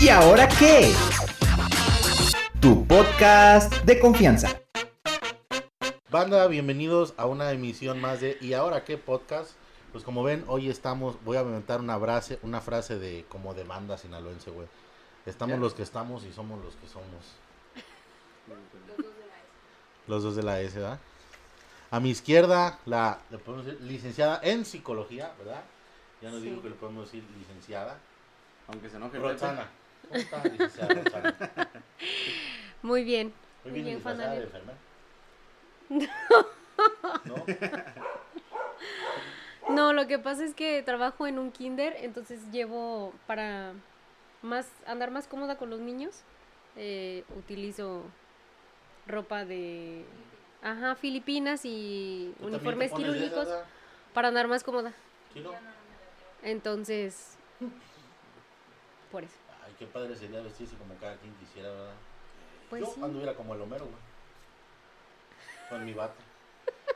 ¿Y ahora qué? Tu podcast de confianza. Banda, bienvenidos a una emisión más de ¿Y ahora qué podcast? Pues como ven, hoy estamos, voy a inventar una frase, una frase de como de banda sinaloense, güey. Estamos los que estamos y somos los que somos. Los dos de la S, ¿verdad? A mi izquierda, la le podemos decir, licenciada en psicología, ¿verdad? Ya nos Sí. dijo que le podemos decir licenciada. Aunque se enoje. Roxana. ¿Cómo está, licenciada Roxana? Muy bien. Muy bien de enfermera. ¿No? No, lo que pasa es que trabajo en un kinder, entonces llevo para más andar más cómoda con los niños, eh, utilizo ropa de ajá, filipinas y ¿Tú también uniformes te pones quirúrgicos para andar más cómoda. ¿Sí, no? Entonces, por eso. Qué padre sería vestirse como cada quien quisiera, ¿verdad? Pues Yo sí. anduviera como el Homero, güey. Con mi bata.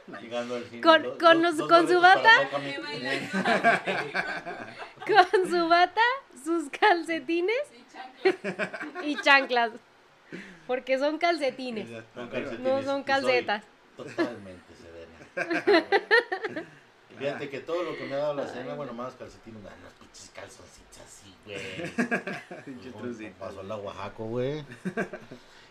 Llegando al cine. Con- dos- con dos- los- dos con su bata. Con su bata, sus calcetines y chanclas. Porque son calcetines, Con calcetines. no son Y soy calcetas. Totalmente serena. Fíjate que todo lo que me ha dado la cena, bueno, más calcetines, me dan unos pinches calzoncitos así, güey. Pasó la Oaxaco, güey.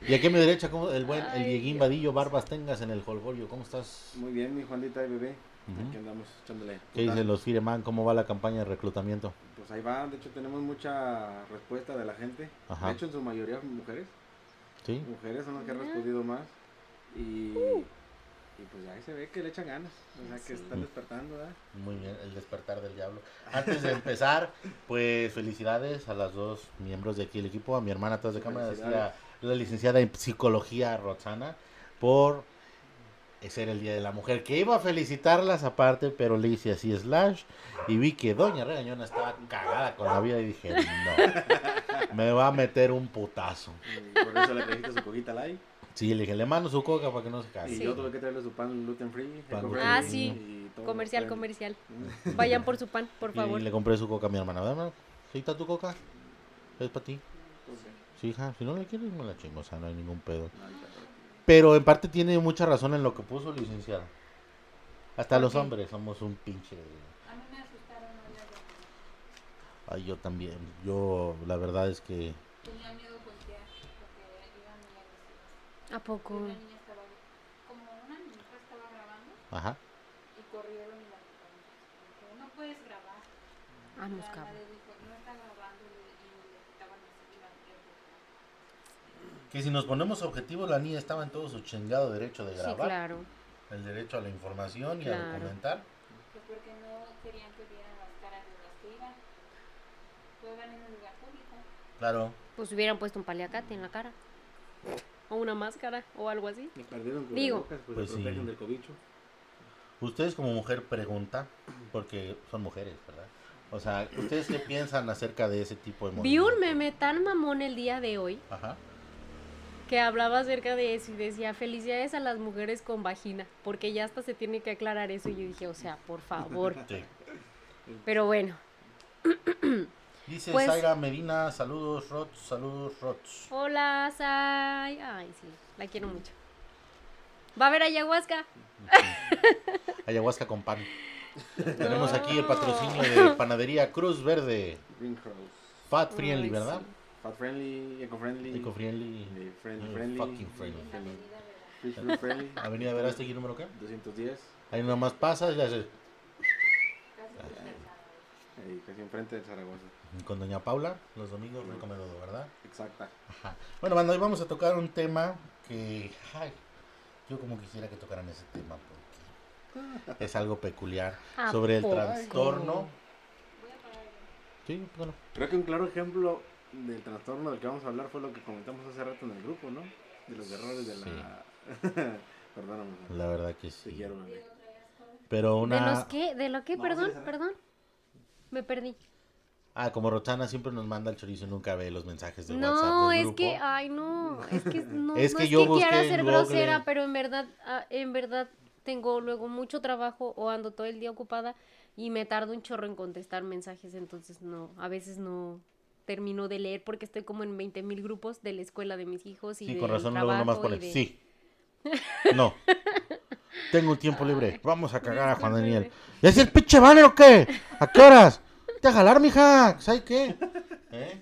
Y aquí a mi derecha, ¿cómo? el buen, el Dieguín. Vadillo, Barbas Tengas en el Holgorio, ¿cómo estás? Muy bien, mi Juanita y bebé. Ujú. Aquí andamos echándole. ¿Qué dicen los Fireman? ¿Cómo va la campaña de reclutamiento? Pues ahí va, de hecho tenemos mucha respuesta de la gente. Ajá. De hecho en su mayoría mujeres. ¿Sí? Mujeres son las que han Ah. respondido más. Y, y pues ahí se ve que le echan ganas. O sea que Sí. están despertando, ¿verdad? Muy bien, el despertar del diablo. Antes de empezar, pues felicidades a las dos miembros de aquí del equipo, a mi hermana atrás de cámara, la, la licenciada en psicología Roxana, por ser el Día de la Mujer, que iba a felicitarlas aparte, pero le hice así slash y vi que Doña Regañona estaba cagada con la vida y dije, no, me va a meter un putazo. Y por eso le trajiste su cojita light. Sí, le dije, le mando su coca para que no se Y case. Sí. yo tuve que traerle su pan gluten free. Pan eco gluten Ah, sí. y todo Comercial, comercial. Vayan por su pan, por Y favor. le compré su coca a mi hermana, ¿verdad? ¿Sí está tu coca? Es para ti. Sí. Hija, si no le quieres, me la chingo, o sea, no hay ningún pedo. Pero- en parte tiene mucha razón en lo que puso licenciada. Hasta ¿Por los hombres somos un pinche. A mí me asustaron hoy las llamadas. Ay, yo también. Yo, la verdad es que. Tenía miedo voltear porque iban muy agresivas. ¿A poco? Una niña estaba, como una niña estaba grabando Ajá. y corrieron y la quitaron. No puedes grabar. Cabrón. dijo, no está grabando y, le quitaban así la Que si nos ponemos objetivos, la niña estaba en todo su chingado derecho de Sí, grabar. claro. El derecho a la información y a Claro. documentar. Pues porque no querían que vieran las caras de las que iban. Juegan en un lugar público. Claro. Pues hubieran puesto un paliacate en la cara. O una máscara o algo así. Perdieron Digo. cubrebocas, pues, Pues se sí. del cobicho. Ustedes como mujer pregunta, porque son mujeres, ¿verdad? O sea, ¿ustedes qué piensan acerca de ese tipo de Vi un movimiento? meme tan mamón el día de hoy Ajá. que hablaba acerca de eso y decía felicidades a las mujeres con vagina, porque ya hasta se tiene que aclarar eso y yo dije, o sea, por favor. Sí. Pero bueno, Dice Pues- Zaira Medina, saludos, Rots, saludos, Rots. hola, Sai. Ay, sí, la quiero mucho. Va a haber ayahuasca. Ayahuasca con pan. Tenemos aquí el patrocinio de Panadería Cruz Verde. Greenhouse. Fat friendly, Ay, ¿verdad? sí. Fat friendly, eco friendly. Eco friendly. eh, friendly, Mm, friendly. fucking friendly. Friendly. Avenida Verástegui número qué? 210. Ahí nomás pasas y haces. Ahí, casi enfrente de Zaragoza. Con Doña Paula los domingos recomendado, ¿verdad? Exacta. Ajá. Bueno, banda, hoy vamos a tocar un tema que, ay, yo como quisiera que tocaran ese tema porque es algo peculiar ¿A sobre el trastorno. Voy a parar ya. Sí, bueno, Creo que un claro ejemplo del trastorno del que vamos a hablar fue lo que comentamos hace rato en el grupo, ¿no? De los errores de la... Perdóname. la verdad que Te sí. quiero, bebé. Pero ¿De una... los qué? ¿De lo qué? No, Perdón, perdón. Me perdí. Ah, como Roxana siempre nos manda el chorizo y nunca ve los mensajes de WhatsApp No, es grupo. que, ay, no, es que no, Es no que es yo que quiera ser Google. grosera, pero en verdad, ah, en verdad tengo luego mucho trabajo o ando todo el día ocupada y me tardo un chorro en contestar mensajes, entonces no, a veces no, termino de leer porque estoy como en 20 mil grupos de la escuela de mis hijos y Sí, del con razón luego nomás trabajo y pone, de- sí. No. Tengo un tiempo libre. Vamos a cagar a Juan Daniel. ¿Y es el pinche banner o qué? ¿A qué horas? Te a jalar, mija. ¿Sabes qué? ¿Eh?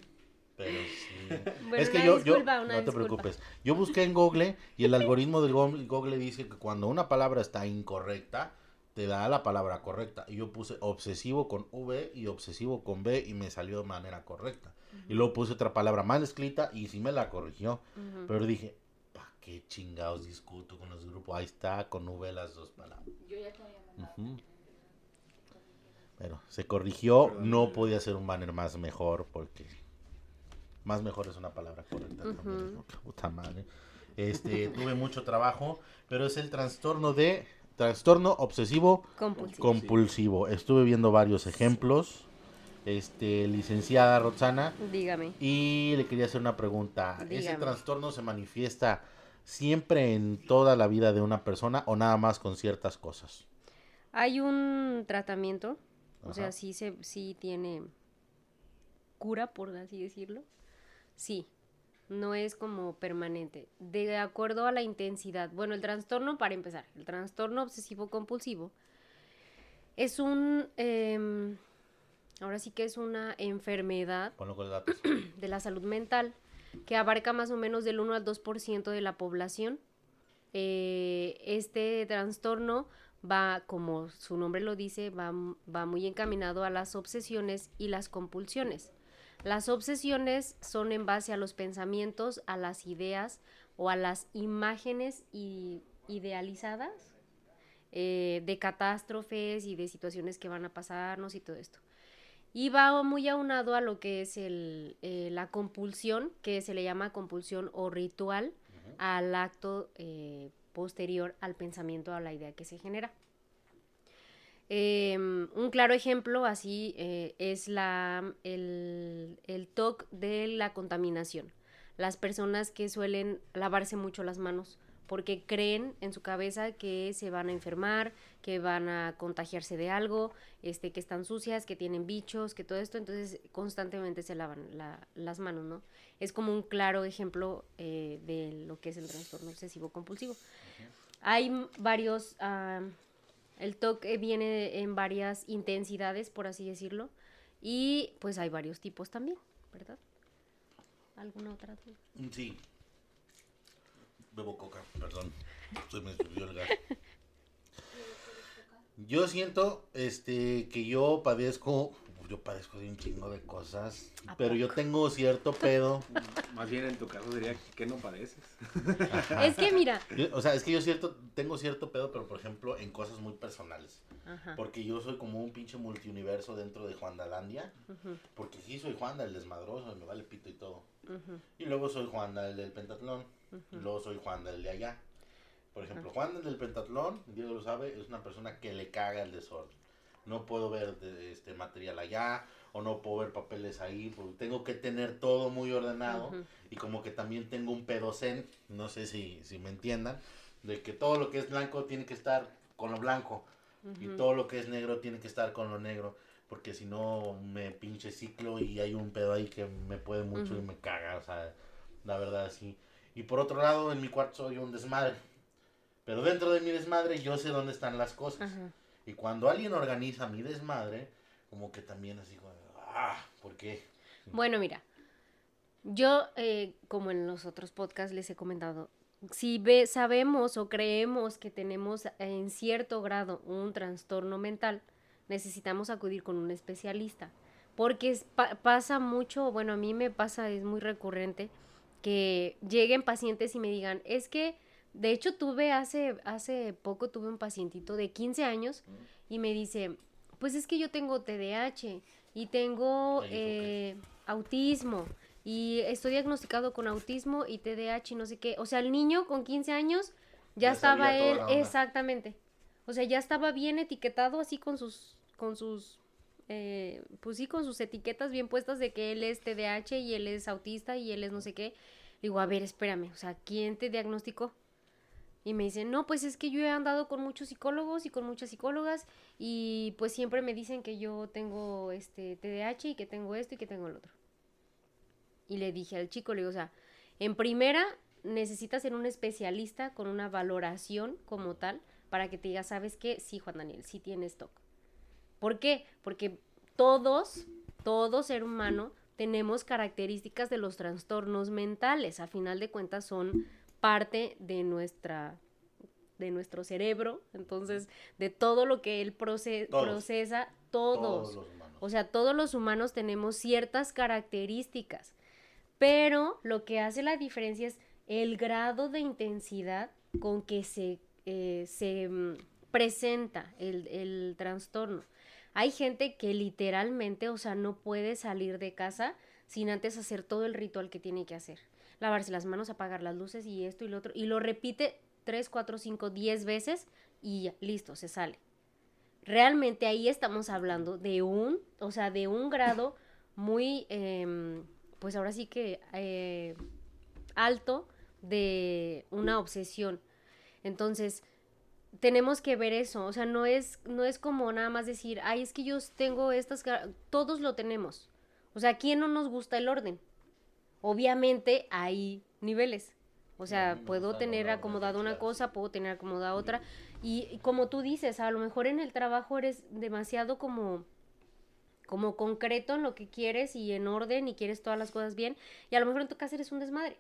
Pero sí. Bueno, es que una yo, yo, disculpa, una no te disculpa. preocupes. Yo busqué en Google y el algoritmo del Go- Google dice que cuando una palabra está incorrecta, te da la palabra correcta. Y yo puse obsesivo con V y obsesivo con B y me salió de manera correcta. Y luego puse otra palabra mal escrita y sí me la corrigió. Ujú. Pero dije, ¿para qué chingados discuto con los grupos? Ahí está, con V las dos palabras. Yo ya te había mandado. Ujú. Pero se corrigió, Perdón. no podía ser un banner más mejor porque más mejor es una palabra correcta. Puta madre. Este, tuve mucho trabajo, pero es el trastorno de trastorno obsesivo Compulsivo. compulsivo. Estuve viendo varios ejemplos. Este, licenciada Roxana, Dígame. y le quería hacer una pregunta. ¿Ese trastorno se manifiesta siempre en toda la vida de una persona o nada más con ciertas cosas? Hay un tratamiento, o sea, sí, se, sí tiene cura, por así decirlo. Sí, no es como permanente. De acuerdo a la intensidad. Bueno, el trastorno, para empezar, el trastorno obsesivo compulsivo es un... em, ahora sí que es una enfermedad de la salud mental que abarca más o menos del 1 al 2% de la población. Eh, este trastorno va, como su nombre lo dice, va, va muy encaminado a las obsesiones y las compulsiones. Las obsesiones son en base a los pensamientos, a las ideas o a las imágenes idealizadas eh, de catástrofes y de situaciones que van a pasarnos y todo esto. Y va muy aunado a lo que es el, eh, la compulsión, que se le llama compulsión o ritual, al acto eh, posterior al pensamiento, a la idea que se genera. Em, un claro ejemplo así eh, es la, el, el TOC de la contaminación. Las personas que suelen lavarse mucho las manos porque creen en su cabeza que se van a enfermar, que van a contagiarse de algo, este, que están sucias, que tienen bichos, que todo esto, entonces constantemente se lavan la- las manos, ¿no? Es como un claro ejemplo eh, de lo que es el trastorno obsesivo compulsivo. Hay varios, ah, el TOC viene en varias intensidades, por así decirlo, y pues hay varios tipos también, ¿verdad? ¿Alguna otra? Sí. Bebo coca, perdón. Se me subió el gas. Yo siento este que yo padezco, yo padezco de un chingo de cosas, ¿A pero yo tengo cierto pedo. Más bien en tu caso diría que no padeces. Es que mira, Yo- o sea, es que yo cierto tengo cierto pedo, pero por ejemplo en cosas muy personales, Ajá, porque yo soy como un pinche multiuniverso dentro de Juandalandia, ujú, porque sí soy Juanda el desmadroso, y me vale pito y todo. Y luego soy Juanda el del pentatlón. Y ujú. luego soy Juanda el de allá. Por ejemplo, Juan el del pentatlón, Diego lo sabe, es una persona que le caga el desorden. No puedo ver de- este material allá o no puedo ver papeles ahí, porque tengo que tener todo muy ordenado y como que también tengo un pedo zen, no sé si, si me entiendan, de que todo lo que es blanco tiene que estar con lo blanco y todo lo que es negro tiene que estar con lo negro, porque si no me pinche ciclo y hay un pedo ahí que me puede mucho y me caga, o sea, la verdad sí. Y por otro lado, en mi cuarto soy un desmadre. Pero dentro de mi desmadre yo sé dónde están las cosas. Ajá. Y cuando alguien organiza mi desmadre, como que también así, como, ah, ¿por qué? Bueno, mira, yo, eh, como en los otros podcasts les he comentado, si ve, sabemos o creemos que tenemos en cierto grado un trastorno mental, necesitamos acudir con un especialista. Porque es- pa- pasa mucho, bueno, a mí me pasa, es muy recurrente, que lleguen pacientes y me digan, es que, de hecho, tuve hace, hace poco, tuve un pacientito de 15 años y me dice, pues es que yo tengo TDAH y tengo eh, autismo y estoy diagnosticado con autismo y TDAH y no sé qué. O sea, el niño con 15 años ya, Ya estaba él, exactamente. O sea, ya estaba bien etiquetado así con sus, con sus, eh, pues sí, con sus etiquetas bien puestas de que él es TDAH y él es autista y él es no sé qué. Digo, a ver, espérame, o sea, ¿quién te diagnosticó? Y me dicen, no, pues es que yo he andado con muchos psicólogos y con muchas psicólogas y pues siempre me dicen que yo tengo este TDAH y que tengo esto y que tengo el otro. Y le dije al chico, le digo, o sea, en primera necesitas ser un especialista con una valoración como tal para que te diga, ¿sabes qué? Sí, Juan Daniel, sí tienes TOC. ¿Por qué? Porque todos, todo ser humano tenemos características de los trastornos mentales. A final de cuentas son parte de nuestra de nuestro cerebro, entonces de todo lo que él proce- Todos. procesa, todos. Todos los humanos. O sea, todos los humanos tenemos ciertas características, pero lo que hace la diferencia es el grado de intensidad con que se, eh, se mm, presenta el, el trastorno. Hay gente que literalmente, o sea, no puede salir de casa sin antes hacer todo el ritual que tiene que hacer. Lavarse las manos, apagar las luces y esto y lo otro. Y lo repite 3, 4, 5, 10 veces y listo, se sale realmente ahí estamos hablando de un, o sea, de un grado muy, em, pues ahora sí que eh, alto de una obsesión. Entonces, tenemos que ver eso, o sea, no es, no es como nada más decir, ay, es que yo tengo estas, car-". todos lo tenemos. O sea, ¿a quién no nos gusta el orden? Obviamente hay niveles. O sea, puedo tener acomodada una cosa, puedo tener acomodada otra. Y, y como tú dices, a lo mejor en el trabajo eres demasiado como como concreto en lo que quieres y en orden y quieres todas las cosas bien y a lo mejor en tu casa eres un desmadre.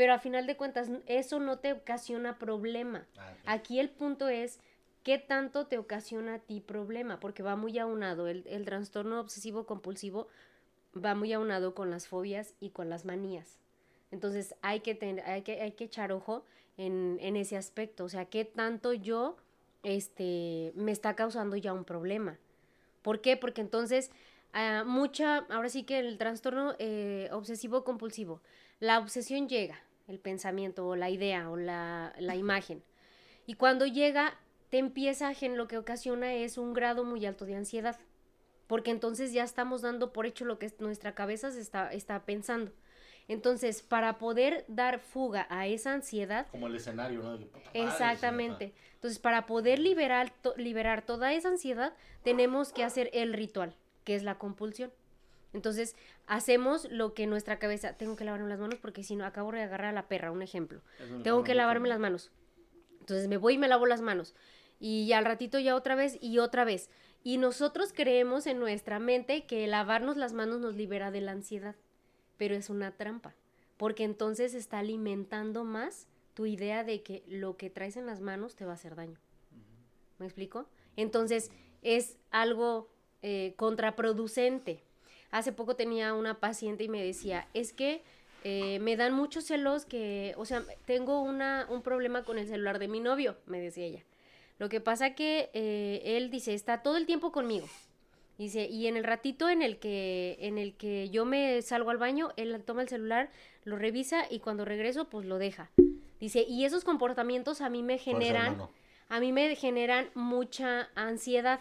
Pero a final de cuentas eso no te ocasiona problema. Ah. Aquí el punto es qué tanto te ocasiona a ti problema, porque va muy aunado, el, el trastorno obsesivo compulsivo va muy aunado con las fobias y con las manías. Entonces hay que, ten- hay que, hay que echar ojo en, en ese aspecto, o sea, qué tanto yo este, me está causando ya un problema. ¿Por qué? Porque entonces ah, mucha, ahora sí que el trastorno eh, obsesivo compulsivo, la obsesión llega, el pensamiento o la idea o la, la imagen. Y cuando llega, te empieza a gen- lo que ocasiona es un grado muy alto de ansiedad. Porque entonces ya estamos dando por hecho lo que es- nuestra cabeza se está, está pensando. Entonces, para poder dar fuga a esa ansiedad, Como el escenario, ¿no? Exactamente. Entonces, para poder liberar, to- liberar toda esa ansiedad, tenemos que hacer el ritual, que es la compulsión. Entonces, hacemos lo que nuestra cabeza, tengo que lavarme las manos porque si no, acabo de agarrar a la perra, un ejemplo. Tengo que lavarme las manos. Entonces, me voy y me lavo las manos. Y ya al ratito ya otra vez y otra vez. Y nosotros creemos en nuestra mente que lavarnos las manos nos libera de la ansiedad. Pero es una trampa. Porque entonces está alimentando más tu idea de que lo que traes en las manos te va a hacer daño. ¿Me explico? Entonces es algo eh, contraproducente. Hace poco tenía una paciente y me decía, es que eh, me dan muchos celos que, o sea, tengo una, un problema con el celular de mi novio, me decía ella. Lo que pasa que eh, él dice, está todo el tiempo conmigo. Dice, y en el ratito en el que en el que yo me salgo al baño, él toma el celular, lo revisa y cuando regreso pues lo deja. Dice, y esos comportamientos a mí me generan a mí me generan mucha ansiedad.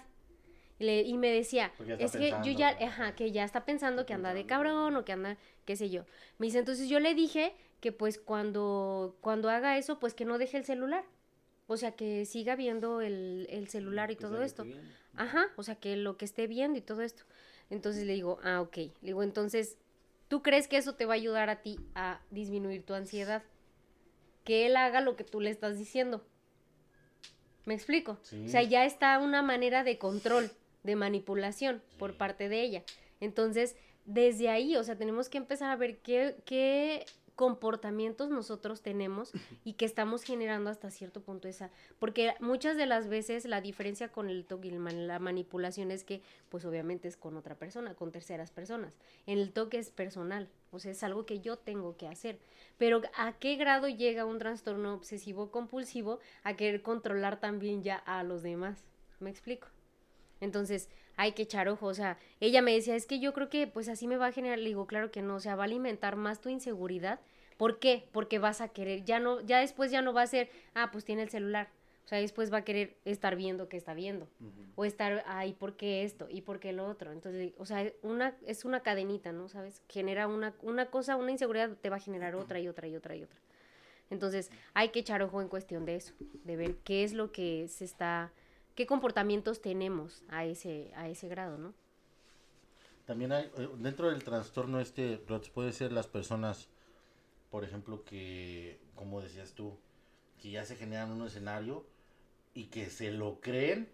Y, le- y me decía, es que yo ya, ajá, que ya está pensando que anda de cabrón o que anda, qué sé yo. Me dice, entonces yo le dije que pues cuando, cuando haga eso, pues que no deje el celular. O sea, que siga viendo el, el celular y todo esto. Ajá, o sea, que lo que esté viendo y todo esto. Entonces le digo, ah, ok. Le digo, entonces, ¿tú crees que eso te va a ayudar a ti a disminuir tu ansiedad? Que él haga lo que tú le estás diciendo. ¿Me explico? Sí. O sea, ya está una manera de control, de manipulación por parte de ella. Entonces, desde ahí, o sea, tenemos que empezar a ver qué, qué comportamientos nosotros tenemos y que estamos generando hasta cierto punto esa. Porque muchas de las veces la diferencia con el toque y la manipulación es que, pues obviamente es con otra persona, con terceras personas. En el toque es personal, o sea, es algo que yo tengo que hacer. Pero ¿a qué grado llega un trastorno obsesivo compulsivo a querer controlar también ya a los demás? ¿Me explico? Entonces, hay que echar ojo, o sea, ella me decía, es que yo creo que pues así me va a generar, le digo, claro que no, o sea, va a alimentar más tu inseguridad. ¿Por qué? Porque vas a querer, ya no, ya después ya no va a ser, ah, pues tiene el celular. O sea, después va a querer estar viendo que está viendo. O estar, ay, ¿por qué esto? ¿Y por qué lo otro? Entonces, o sea, una, es una cadenita, ¿no? ¿Sabes? Genera una, una cosa, una inseguridad te va a generar otra y otra y otra y otra. Entonces, hay que echar ojo en cuestión de eso, de ver qué es lo que se está, qué comportamientos tenemos a ese, a ese grado, ¿no? También hay, eh, dentro del trastorno este, puede ser las personas, por ejemplo, que, como decías tú, que ya se generan un escenario y que se lo creen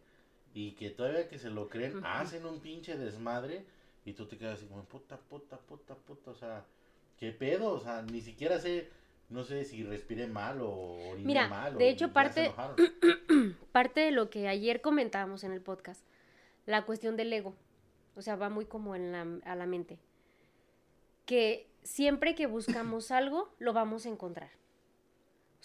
y que todavía que se lo creen, hacen un pinche desmadre y tú te quedas así como, puta, puta, puta, puta, o sea, ¿qué pedo? O sea, ni siquiera sé, no sé si respiré mal o oriné Mira, mal. o de hecho, parte- parte de lo que ayer comentábamos en el podcast, la cuestión del ego, o sea, va muy como en la, a la mente, que siempre que buscamos algo, lo vamos a encontrar.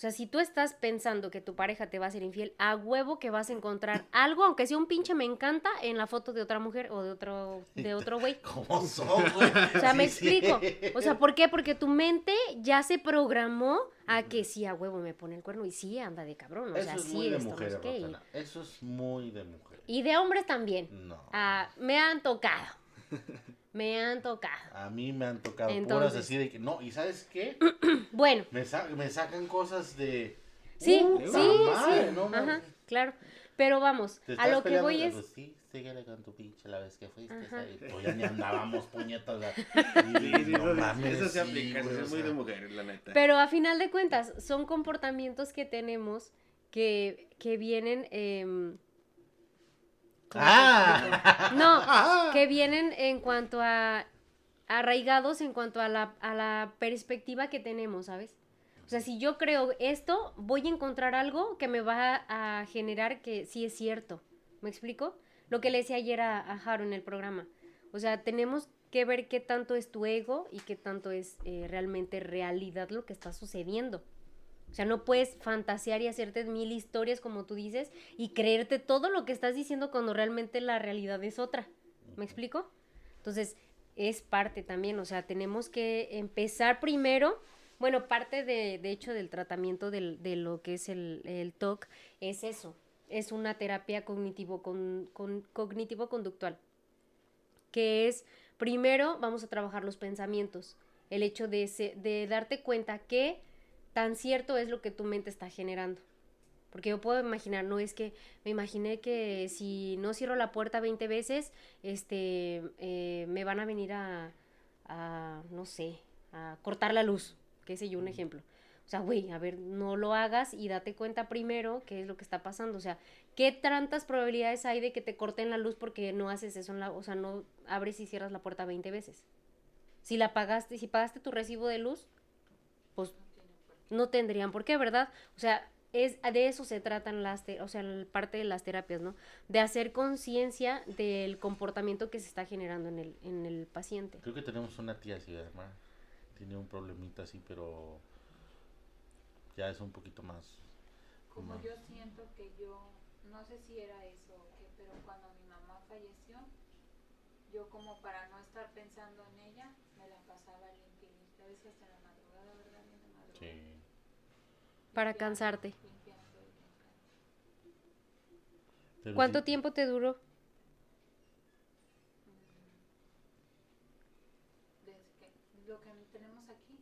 O sea, si tú estás pensando que tu pareja te va a ser infiel, a huevo que vas a encontrar algo, aunque sea un pinche me encanta, en la foto de otra mujer o de otro, de otro güey. ¿Cómo son, güey? O sea, me sí. explico. O sea, ¿por qué? Porque tu mente ya se programó a que sí, a huevo me pone el cuerno y sí anda de cabrón. O Eso sea, es sí muy de esto, no mujer, Rosana. Eso es muy de mujer. Y de hombres también. No. Ah, me han tocado. Me han tocado. A mí me han tocado puras Entonces- así de que, no, ¿y sabes qué? Bueno, Me, sa- me sacan cosas de... sí, ¡Puta sí, madre! sí. No, Ajá, claro. Pero vamos, ¿Te a lo que voy es... Pues sí, síguele con tu pinche la vez que fuiste. Pues ya ni andábamos puñetas. y Sí, sí, no mames, eso se aplica, eso es muy de mujeres, la neta. Pero a final de cuentas, son comportamientos que tenemos que, que vienen... em, ¡Ah! No, que vienen en cuanto a arraigados en cuanto a la, a la perspectiva que tenemos, ¿sabes? O sea, si yo creo esto, voy a encontrar algo que me va a generar que sí es cierto. ¿Me explico? Lo que le decía ayer a, a Jaro en el programa. O sea, tenemos que ver qué tanto es tu ego y qué tanto es eh, realmente realidad lo que está sucediendo. O sea, no puedes fantasear y hacerte mil historias como tú dices y creerte todo lo que estás diciendo cuando realmente la realidad es otra. ¿Me explico? Entonces, es parte también, o sea, tenemos que empezar primero, bueno, parte de, de hecho del tratamiento de lo que es el, el TOC es eso, es una terapia cognitivo, con, con- cognitivo-conductual, que es, primero vamos a trabajar los pensamientos, el hecho de, de darte cuenta que tan cierto es lo que tu mente está generando. Porque yo puedo imaginar, no es que me imaginé que si no cierro la puerta 20 veces, este, eh, me van a venir a, a, no sé, a cortar la luz, qué sé yo, un ejemplo. O sea, güey, a ver, no lo hagas y date cuenta primero qué es lo que está pasando. O sea, ¿qué tantas probabilidades hay de que te corten la luz porque no haces eso en la, o sea, no abres y cierras la puerta 20 veces? Si la pagaste, si pagaste tu recibo de luz, no tendrían por qué, ¿verdad? O sea, es de eso se tratan las, te- o sea, parte de las terapias, ¿no? De hacer conciencia del comportamiento que se está generando en el, en el paciente. Creo que tenemos una tía así, ¿verdad? Tiene un problemita así, pero ya es un poquito más. Como más- yo siento que yo, no sé si era eso o qué, pero cuando mi mamá falleció, yo como para no estar pensando en ella, me la pasaba limpia a veces hasta en la madrugada, ¿verdad? Bien de madrugada. Sí. Para cansarte. Pero ¿Cuánto sí- tiempo te duró? Lo que tenemos aquí,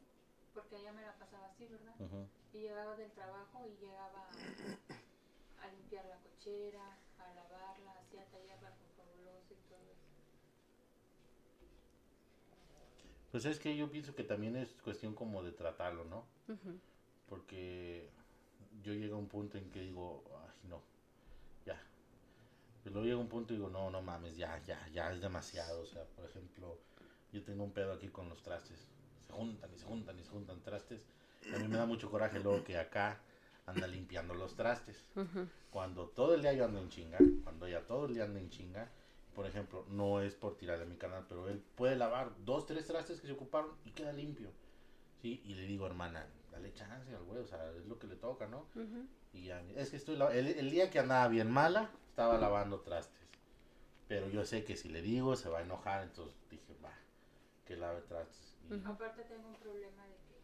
porque ella me la pasaba así, ¿verdad? Y llegaba del trabajo y llegaba a, a limpiar la cochera, a lavarla, hacía taller bajo fabuloso y todo eso. Pues es que yo pienso que también es cuestión como de tratarlo, ¿no? Porque yo llego a un punto en que digo, ay, no, ya. Pero luego llega un punto y digo, no, no mames, ya, ya, ya es demasiado. O sea, por ejemplo, yo tengo un pedo aquí con los trastes. Se juntan y se juntan y se juntan trastes. Y a mí me da mucho coraje luego que acá anda limpiando los trastes. Cuando todo el día yo ando en chinga, cuando ella todo el día anda en chinga, por ejemplo, no es por tirar de mi canal, pero él puede lavar dos, tres trastes que se ocuparon y queda limpio. ¿Sí? Y le digo, hermana, dale chance al güey, o sea, es lo que le toca, ¿no? Y ya, es que estoy, la- el, el día que andaba bien mala, estaba lavando trastes. Pero yo sé que si le digo se va a enojar, entonces dije, va, que lave trastes. Y-. Aparte tengo un problema de que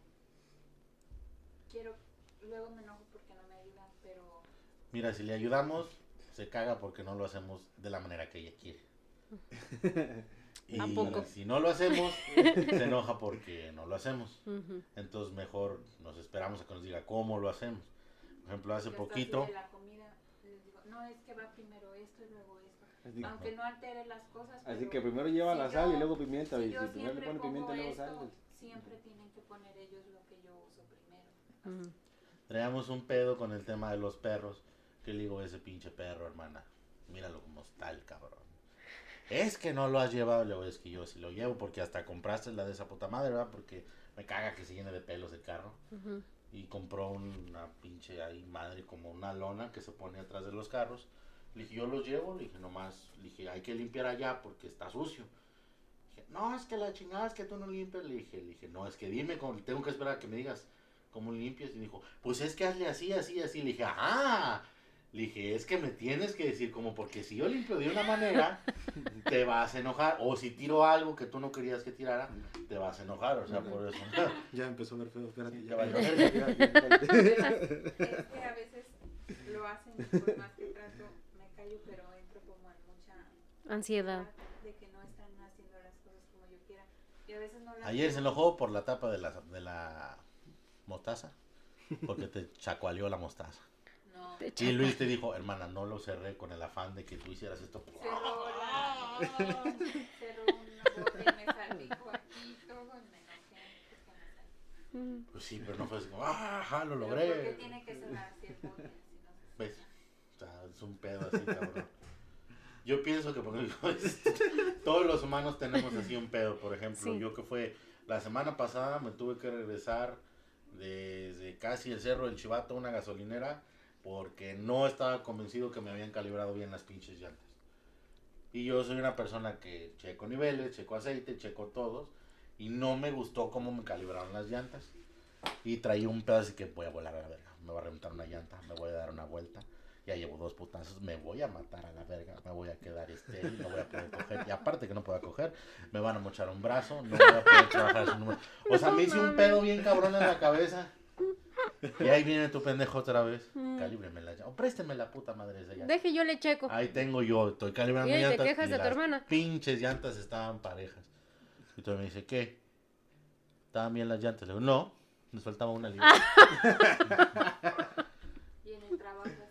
quiero, luego me enojo porque no me ayudan, pero Mira, si le ayudamos, se caga porque no lo hacemos de la manera que ella quiere. y ¿A poco? si no lo hacemos, se enoja porque no lo hacemos. Ujú. Entonces mejor nos esperamos a que nos diga cómo lo hacemos. Por ejemplo, hace así poquito, de la comida les digo, no es que va primero esto y luego esto. Así, Aunque no altere las cosas. así pero que primero lleva si la sal yo- y luego pimienta. si y si primero le pone pimienta y luego sal. Siempre tienen que poner ellos lo que yo uso primero. Ujú. Traíamos un pedo con el tema de los perros. Que le digo, ese pinche perro, hermana. Míralo como está el cabrón. Es que no lo has llevado. Le digo, es que yo sí lo llevo porque hasta compraste la de esa puta madre, ¿verdad? Porque me caga que se llene de pelos el carro. Y compró una pinche ahí madre como una lona que se pone atrás de los carros. Le dije, yo los llevo. Le dije, nomás, le dije, hay que limpiar allá porque está sucio. Dije, no, es que la chingada es que tú no limpias. Le dije, le dije, no, es que dime, tengo que esperar a que me digas cómo limpias. Y dijo, pues es que hazle así, así, así. Le dije, ah. Le dije, es que me tienes que decir como porque si yo limpio de una manera, te vas a enojar. O si tiro algo que tú no querías que tirara, te vas a enojar. O sea, por eso. Ya empezó a ver feo, espérate. Sí, ya, ya. Es que a veces lo hacen y por más que trato me callo, pero entro como en mucha Ansiedad. de que no están haciendo las cosas como yo quiera. Y a veces no las Ayer se enojó por la tapa de la, de la mostaza. Porque te chacualeó la mostaza. Y Luis te dijo, hermana, no lo cerré con el afán de que tú hicieras esto. cerró la... cerró y me salpicó aquí todo y me enojé me. Pues sí, pero no fue así como, ah, ajá, lo Pero ¿por qué logré. tiene que cerrar así el bote? Si no se ¿Ves? O sea, es un pedo así, cabrón. Yo pienso que por ejemplo, todos los humanos tenemos así un pedo. Por ejemplo, Sí. yo que fue la semana pasada me tuve que regresar desde casi el cerro del Chivato a una gasolinera porque no estaba convencido que me habían calibrado bien las pinches llantas. Y yo soy una persona que checo niveles, checo aceite, checo todos y no me gustó cómo me calibraron las llantas. Y traía un pedo así que voy a volar a la verga. Me voy a reventar una llanta, me voy a dar una vuelta. Ya llevo dos putazos, me voy a matar a la verga, me voy a quedar estéril, no voy a poder coger. Y aparte que no puedo coger, me van a mochar un brazo, no voy a poder trabajar sin número. O sea, me hice un pedo bien cabrón en la cabeza. Y ahí viene tu pendejo otra vez. Mm. Calíbreme la llanta. O présteme la puta madre esa llanta. Deje, yo le checo. Ahí tengo yo, estoy calibrando Y ahí te llantas. quejas y de tu las hermana. Pinches llantas estaban parejas. Y tú me dice, ¿qué? ¿Estaban bien las llantas? Le digo, no, nos faltaba una línea. Y en el trabajo la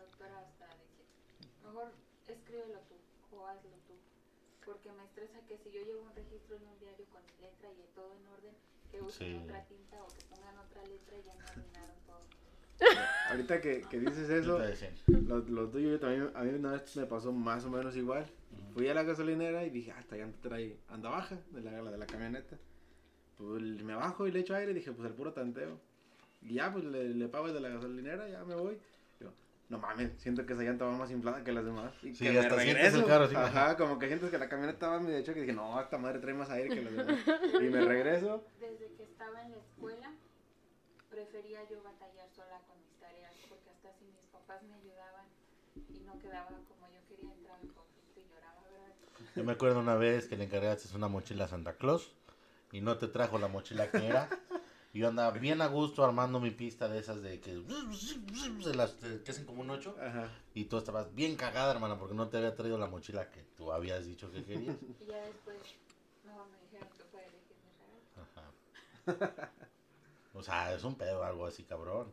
doctora hasta de que mejor escríbelo tú o hazlo tú. Porque me estresa que si yo llevo un registro en un diario con mi letra y todo en orden, que usen Sí. otra tinta o que pongan otra letra y ya arruinaron todo. Ahorita que, que dices Yo eso, lo, lo tuyo yo también, a mí una vez me pasó más o menos igual. Fui a la gasolinera y dije, ah, esta llanta trae, anda baja de la, la de la camioneta. Pues me bajo y le echo aire y dije, pues el puro tanteo. Y ya, pues le, le pago el de la gasolinera, ya me voy. Digo, no mames, siento que esa llanta va más inflada que las demás. Y Sí, que me hasta sientes regreso. el carro así. Ajá, como que sientes que la camioneta va medio choque. Y dije, no, esta madre trae más aire que las demás. Y me regreso. Desde que estaba en la escuela, prefería yo batallar sola con mis tareas, porque hasta si mis papás me ayudaban y no quedaba como yo quería, entraba en conflicto y lloraba, ¿verdad? Yo me acuerdo una vez que le encargaste una mochila a Santa Claus y no te trajo la mochila que era. Y yo andaba bien a gusto armando mi pista de esas de que, de las que hacen como un ocho. Ajá. Y tú estabas bien cagada, hermana, porque no te había traído la mochila que tú habías dicho que querías. Y ya después, no, me dijeron que fuera elegir mi regalo. Ajá. O sea, es un pedo, algo así, cabrón.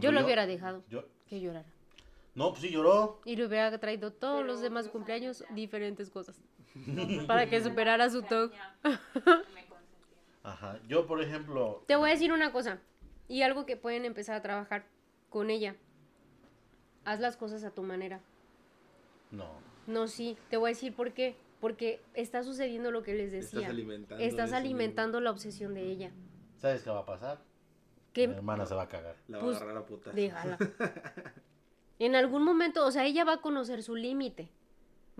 Yo lo hubiera dejado Yo, que llorara. no, pues sí lloró. Y le hubiera traído todos Pero los demás cumpleaños diferentes cosas. Para que superara su consentía. Ajá. Yo, por ejemplo. Te voy a decir una cosa. Y algo que pueden empezar a trabajar con ella. Haz las cosas a tu manera. No. No, sí. Te voy a decir por qué. Porque está sucediendo lo que les decía. Estás alimentando. Estás alimentando la obsesión de ella. ¿Sabes qué va a pasar? Mi Que hermana se va a cagar. La va Pues, a agarrar a putas. déjala. En algún momento, o sea, ella va a conocer su límite.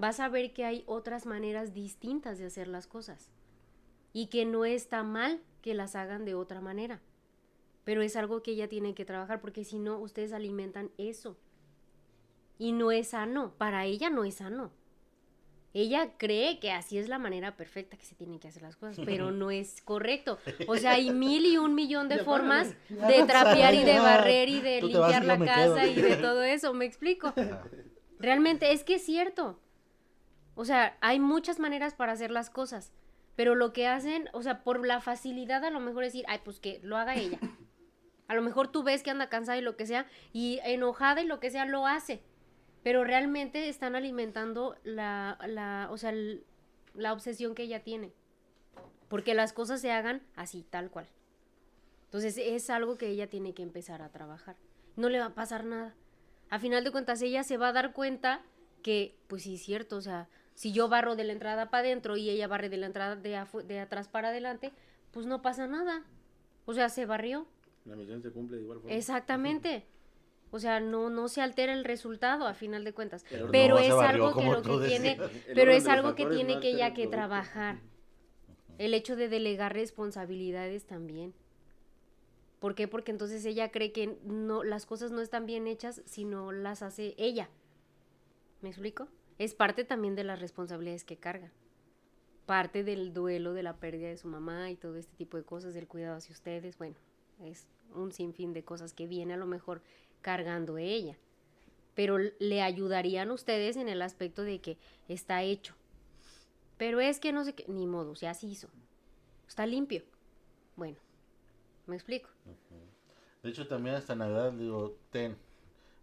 Va a saber que hay otras maneras distintas de hacer las cosas. Y que no está mal que las hagan de otra manera. Pero es algo que ella tiene que trabajar porque si no, ustedes alimentan eso. Y no es sano. Para ella no es sano. Ella cree que así es la manera perfecta que se tienen que hacer las cosas, pero no es correcto. O sea, hay mil y un millón de formas de trapear y de barrer y de limpiar la casa y de todo eso, ¿me explico? Realmente es que es cierto. O sea, hay muchas maneras para hacer las cosas, pero lo que hacen, o sea, por la facilidad a lo mejor decir, ay, pues que lo haga ella. A lo mejor tú ves que anda cansada y lo que sea, y enojada y lo que sea, lo hace. Pero realmente están alimentando la, la, o sea, el- la obsesión que ella tiene. Porque las cosas se hagan así, tal cual. Entonces es algo que ella tiene que empezar a trabajar. No le va a pasar nada. A final de cuentas, ella se va a dar cuenta que, pues sí, es cierto, o sea, si yo barro de la entrada para adentro y ella barre de la entrada de, de atrás para adelante, pues no pasa nada. O sea, se barrió. La misión se cumple de igual forma. Exactamente. O sea, no, no se altera el resultado a final de cuentas. Pero Pero, no se es algo que lo que tiene. El pero es algo que tiene que ella que trabajar. El hecho de delegar responsabilidades también. ¿Por qué? Porque entonces ella cree que no, las cosas no están bien hechas si no las hace ella. ¿Me explico? Es parte también de las responsabilidades que carga. Parte del duelo de la pérdida de su mamá y todo este tipo de cosas, del cuidado hacia ustedes. Bueno, es un sinfín de cosas que viene a lo mejor cargando ella. Pero le ayudarían ustedes en el aspecto de que está hecho. Pero es que no sé qué, ni modo, ya se hizo. Está limpio. Bueno, me explico. De hecho, también hasta Navidad digo, ten.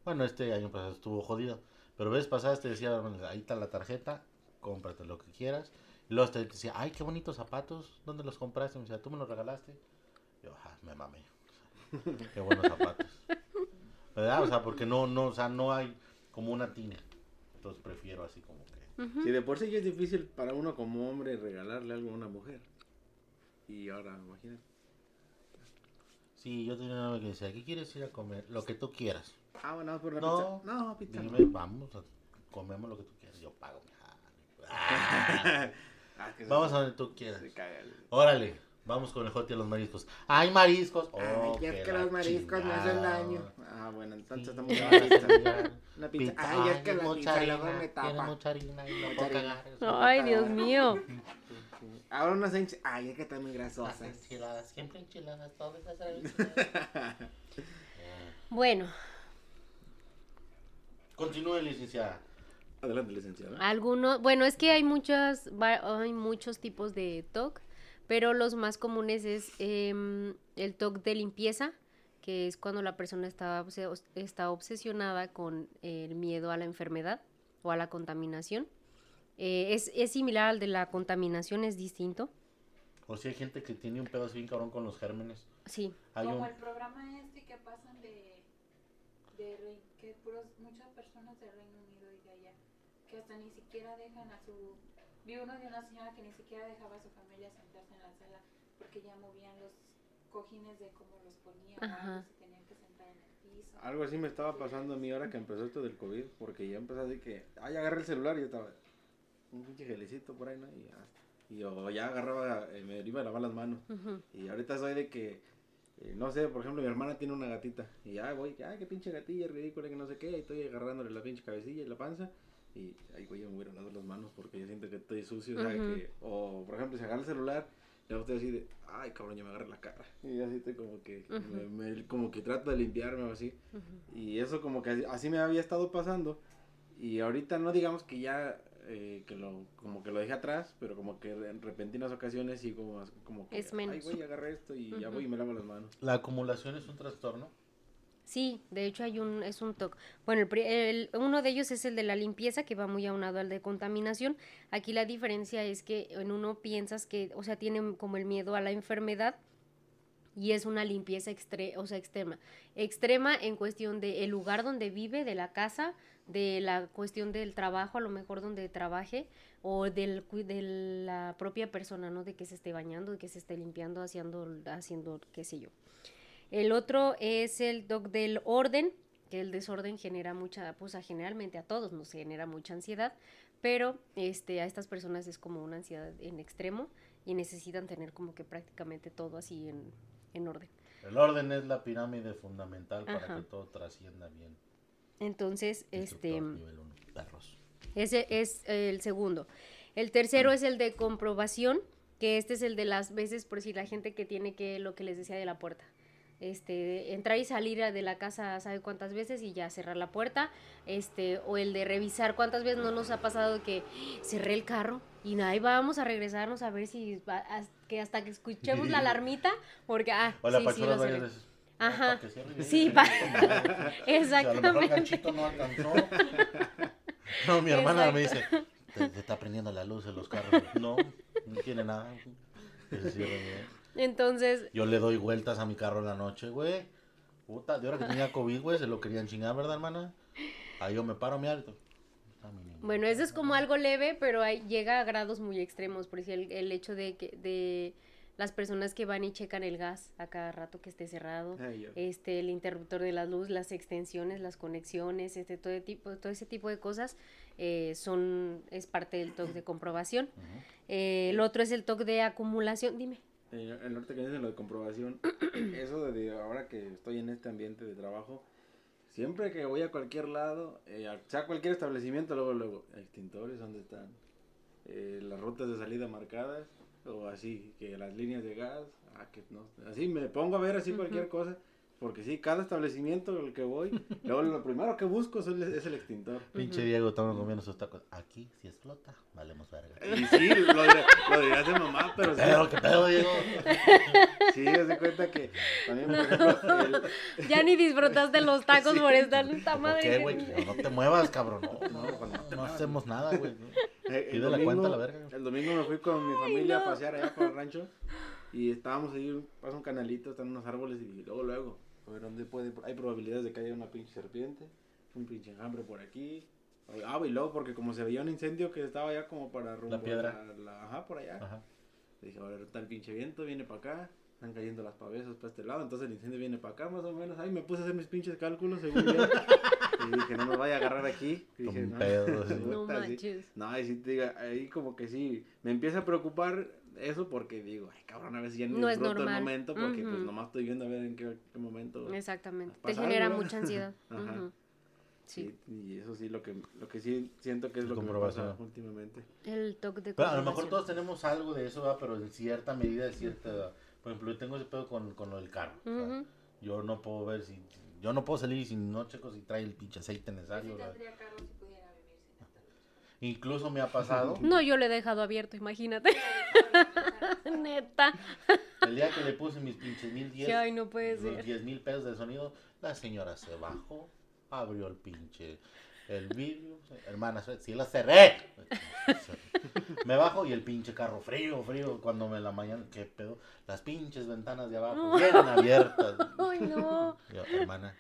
Bueno, este año pasado estuvo jodido. Pero ves pasadas te decía, ahí está la tarjeta, cómprate lo que quieras. Y luego te decía, ay, qué bonitos zapatos, ¿dónde los compraste? Me decía, ¿tú me los regalaste? Yo, ah, me mamé. qué buenos zapatos. ¿Verdad? O sea, porque no, no, o sea, no hay como una tina. Entonces prefiero así como que. Si de por sí ya es difícil para uno como hombre regalarle algo a una mujer. Y ahora, imagínate. Sí, yo tenía una que decía, ¿qué quieres ir a comer? Lo que tú quieras. Ah, bueno, por una No, pizza. No, pizza. no. Dime, vamos, a- comemos lo que tú quieras. Yo pago. mija. Ah, Ah, vamos a donde tú quieras. se caga el- Órale, vamos con el jote a los mariscos. ¡Ay, mariscos! Ay, Oh, ya es que los mariscos me hacen chingada. daño. Ah, bueno, entonces Sí, estamos ya, en la pizza. pizza. Pizza, Ay, es que la pizza luego harina, me Tiene tapa. mucha harina y no puedo cagar. No, Ay, Dios mío. Ahora unas enchiladas. Ay, es que están muy Las grasosas. enchiladas, siempre enchiladas, todas las enchiladas. Bueno, Continúe, licenciada. Adelante, licenciada. algunos, bueno, es que hay muchas, hay muchos tipos de TOC, pero los más comunes es em, el TOC de limpieza, que es cuando la persona está, está obsesionada con el miedo a la enfermedad o a la contaminación. Eh, es, es similar al de la contaminación, es distinto. O si hay gente que tiene un pedo así bien cabrón con los gérmenes. Sí, Hay Como un... el programa este que pasan de, de que puros, muchas personas de Reino Unido y de allá, que hasta ni siquiera dejan a su... Vi uno de una señora que ni siquiera dejaba a su familia sentarse en la sala porque ya movían los cojines de cómo los ponían, algo, se tenían que sentar en el piso. Algo así me estaba pasando a mí ahora que empezó esto del COVID, porque ya empezó de que, ay, agarré el celular y yo estaba, un pinche gelecito por ahí, ¿no? Y, ya, y yo ya agarraba, eh, me iba a lavar las manos. ujú, Y ahorita soy de que, eh, no sé, por ejemplo, mi hermana tiene una gatita. Y ya voy, ay, qué pinche gatilla ridícula, que no sé qué. Y estoy agarrándole la pinche cabecilla y la panza. Y, ay, güey, yo me voy a lavar las manos porque yo siento que estoy sucio. O, sea, Ujú. que, o por ejemplo, si agarra el celular, ya estoy así de, ay, cabrón, ya me agarré la cara. Y así estoy como que, me- me- como que trato de limpiarme o así. Y eso como que así me había estado pasando. Y ahorita no digamos que ya, eh, que lo, como que lo dejé atrás, pero como que en repentinas ocasiones sí como, como que, Es menos. ay güey, agarré esto y ya voy y me lavo las manos. La acumulación es un trastorno. Sí, de hecho hay un, es un TOC. Bueno, el, el- uno de ellos es el de la limpieza, que va muy aunado al de contaminación. Aquí la diferencia es que en uno piensas que, o sea, tiene como el miedo a la enfermedad y es una limpieza extre o sea, extrema. Extrema en cuestión del el lugar donde vive, de la casa, de la cuestión del trabajo, a lo mejor donde trabaje, o del, de la propia persona, ¿no? De que se esté bañando, de que se esté limpiando, haciendo, haciendo qué sé yo. El otro es el doc del orden, que el desorden genera mucha, pues a- generalmente a todos nos genera mucha ansiedad, pero este, a estas personas es como una ansiedad en extremo y necesitan tener como que prácticamente todo así en, en orden. El orden es la pirámide fundamental para que todo trascienda bien. Entonces, este, nivel uno, perros. ese es el segundo. El tercero es el de comprobación, que este es el de las veces, por si la gente que tiene que, lo que les decía de la puerta. Este, entrar y salir de la casa sabe cuántas veces y ya cerrar la puerta, este, o el de revisar cuántas veces no nos ha pasado que cerré el carro y ahí vamos a regresarnos a ver si que hasta que escuchemos la alarmita, porque ah, O la sí, sí, pachola lo varias cerré. veces. Ajá. Para. Sí, pa- Si a lo mejor el Exactamente. no alcanzó. No, mi hermana me dice, "Te- se está prendiendo la luz en los carros. No, no tiene nada. Entonces, Yo le doy vueltas a mi carro en la noche, güey. Puta, de hora que tenía COVID, güey, se lo querían chingar, ¿verdad, hermana? Ahí yo me paro, mi alto. Niño. bueno, eso es como algo leve, pero ahí llega a grados muy extremos. Por decir, el, el hecho de que de las personas que van y checan el gas a cada rato que esté cerrado. Ay, este el interruptor de la luz, las extensiones, las conexiones, este todo tipo, todo ese tipo de cosas eh, son es parte del TOC de comprobación. Eh, el otro es el TOC de acumulación. Dime. El norte que dicen lo de comprobación, eso de, ahora que estoy en este ambiente de trabajo, siempre que voy a cualquier lado, eh, a- sea cualquier establecimiento, luego, luego, extintores, ¿dónde están? Eh, las rutas de salida marcadas, o así, que las líneas de gas, ah, que no, así me pongo a ver así cualquier cosa, porque sí, cada establecimiento al que voy, luego lo primero que busco es el, es el extintor. Pinche Diego, estamos comiendo sus tacos. Aquí, si explota, valemos verga. Y sí, lo, dirías de mamá, pero sí, Pero, ¿qué pedo, Diego? sí, haz de cuenta que también, por ejemplo, el, Ya ni disfrutaste los tacos Sí. por estar esta ¿Por madre. qué, güey? No te muevas, cabrón. No, No, no, pues, no no hacemos nada, güey. Eh, Pide la cuenta a la verga. El domingo me fui con mi familia no. a pasear allá por el rancho y estábamos ahí, pasa un canalito, están unos árboles y luego, luego, a ver dónde puede, hay probabilidades de que haya una pinche serpiente, un pinche enjambre por aquí. Ah, y luego porque como se veía un incendio que estaba allá como para rumbo a piedra. la- la- ajá, por allá. Ajá. Dije, a ver, está el pinche viento, viene para acá, están cayendo las pavesas para este lado, entonces el incendio viene para acá más o menos. Ahí me puse a hacer mis pinches cálculos según yo. y dije, no me vaya a agarrar aquí. Y dije, no. No manches. No, y sí te diga, ahí como que sí, me empieza a preocupar eso porque digo, ay cabrón, a veces ya No es disfruto el normal. momento porque pues Ujú. nomás estoy viendo a ver en qué, qué momento. Exactamente. Te genera ¿no? mucha ansiedad. Ajá. Ujú. Sí. Sí, y eso sí, lo que, lo que sí siento que es lo que me Comprobación. pasa últimamente. El TOC de Pero a lo mejor todos tenemos algo de eso, ¿verdad? pero en cierta medida, en cierta... Por ejemplo, yo tengo ese pedo con, con lo del carro. sea, Ujú. yo no puedo ver si... Yo no puedo salir si no checo si trae el pinche aceite necesario. sí tendría carro si pudiera vivir sin. Incluso me ha pasado No, yo le he dejado abierto, imagínate. Neta. el día que le puse mis pinches mil diez, Sí, ay, no puede los ser. diez mil pesos de sonido, la señora se bajó, abrió el pinche el vidrio, hermana, si la cerré. Me bajo y el pinche carro frío, frío, cuando me la mañana, qué pedo, las pinches ventanas de abajo No. vienen abiertas. Ay, no. Yo, hermana,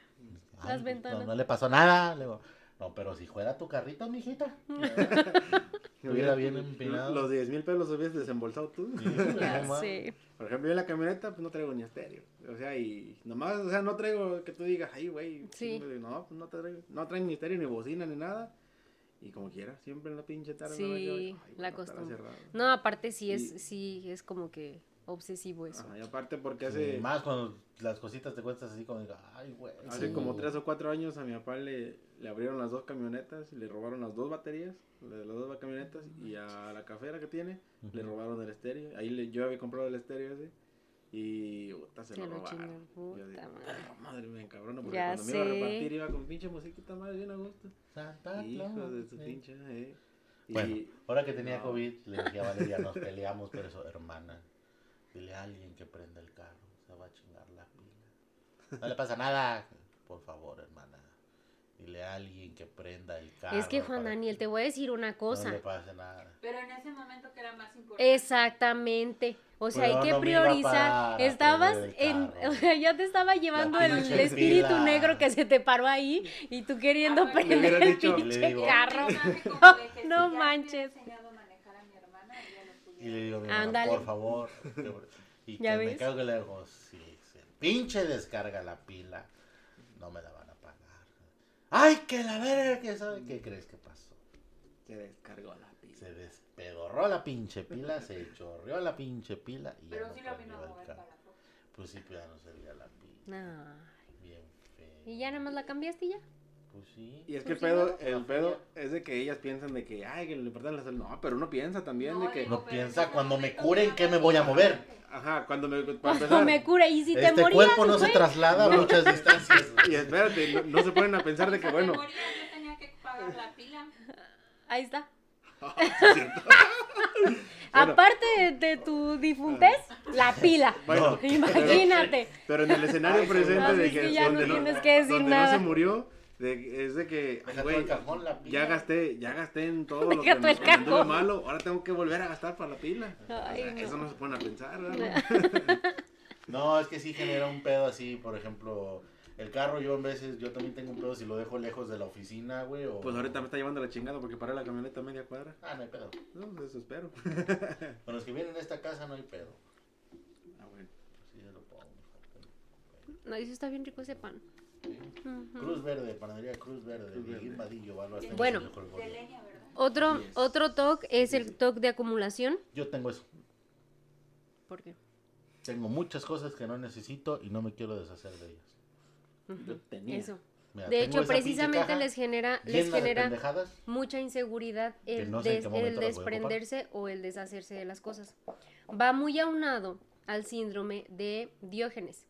Las no- ventanas. No, le pasó nada. Le digo, no, pero si fuera tu carrito, mijita. Estuviera bien empinado. Los 10 mil pesos los hubieras desembolsado tú. Sí, no sé. Por ejemplo, yo en la camioneta pues no traigo ni estéreo. O sea, y nomás, o sea, no traigo que tú digas, ay, güey. Sí. chingo de-". No, pues no traigo, no traigo ni estéreo, ni bocina, ni nada. Y como quiera, siempre en la pinche tarde. Sí, me veo, ay, la bueno, costumbre. No, aparte sí es, Y- sí es como que obsesivo eso. Ajá, y aparte porque Sí, hace, Más cuando las cositas te cuentas así como, diga, ay, güey. hace Sí. como tres o cuatro años a mi papá le, le abrieron las dos camionetas y le robaron las dos baterías las dos camionetas y a la cafera que tiene le robaron el estéreo. Ahí le, yo había comprado el estéreo ese y puta, se lo lo robaron. Yo dije, madre. "Perro, madre me encabrona porque Ya cuando me iba a sé. repartir iba con pinche musiquita madre bien a gusto. Santa Hijo de su sí. pinche, eh. Y Bueno, ahora que tenía no. COVID, le dije a Valeria, nos peleamos por eso, hermana. Dile a alguien que prenda el carro, se va a chingar la pila. No le pasa nada, por favor, hermana. Dile a alguien que prenda el carro. es que Juan Daniel, que te voy a decir una No cosa. le pase nada. Pero en ese momento que era más importante. Exactamente. O sea, Pero hay que no priorizar. Estabas en, o sea, ya te estaba llevando el espíritu pila. negro que se te paró ahí y tú queriendo Ah, prender el dicho- pinche digo- carro. No manches. enseñado a manejar a mi hermana, ella lo pudiera. Y le digo, mi mamá, Ándale. por favor. Y ¿Ya que me ves? cago que le digo, si se pinche descarga la pila, no me la van a pagar. Ay, que la verga, que sabe. ¿Qué crees que pasó? se descargó la pila. Se despedorró la pinche pila, se chorreó la pinche pila y ya Pero no sí lo vino a mover para la. Pues sí, pues ya no servía la pila. Ay, Bien feo. Y ya nada más la cambiaste y ya. Pues sí. Y es que el Pues pedo, ¿no? el pedo es de que ellas piensan de que, ay, que lo importante es la salud. No, pero uno piensa también No, de que, No piensa, cuando me curen, no ¿qué me voy a mover? ajá, cuando me, Cuando empezar, me cura y si te Este morías, cuerpo no se traslada a muchas distancias. y espérate, no, no se ponen a pensar de que, Si bueno, yo tenía que pagar la pila. Ahí está. Es. Bueno. Aparte de, de tu difuntez, la pila. Bueno, Imagínate. Pero en el escenario Ay, presente no, de es que, que ya no donde, tienes que decir donde nada. no se murió, de- es de que, todo el cajón, la pila. ya gasté, ya gasté en todo lo que Deja me cajón. malo, ahora tengo que volver a gastar para la pila. Ay, O sea, no. Eso no se pone a pensar, ¿verdad? No, es que sí genera un pedo así, por ejemplo, el carro yo en veces, yo también tengo un pedo si lo dejo lejos de la oficina, güey, o... Pues ahorita me está llevando la chingada porque paré la camioneta a media cuadra. Ah, no hay pedo. No, pues eso espero. Con los que vienen a esta casa no hay pedo. Ah, bueno. Sí, se lo pongo. No, eso está bien rico ese pan. Sí. Cruz Verde, panadería Cruz Verde, Cruz. Vadillo, Bueno. Otro, Yes. otro TOC es el TOC de acumulación. Yo tengo eso. ¿Por qué? Tengo muchas cosas que no necesito y no me quiero deshacer de ellas. Ujú. Yo tenía. Eso. Mira, De hecho, precisamente les genera, les genera mucha inseguridad el, no sé des- el desprenderse o el deshacerse de las cosas. Va muy aunado al síndrome de Diógenes.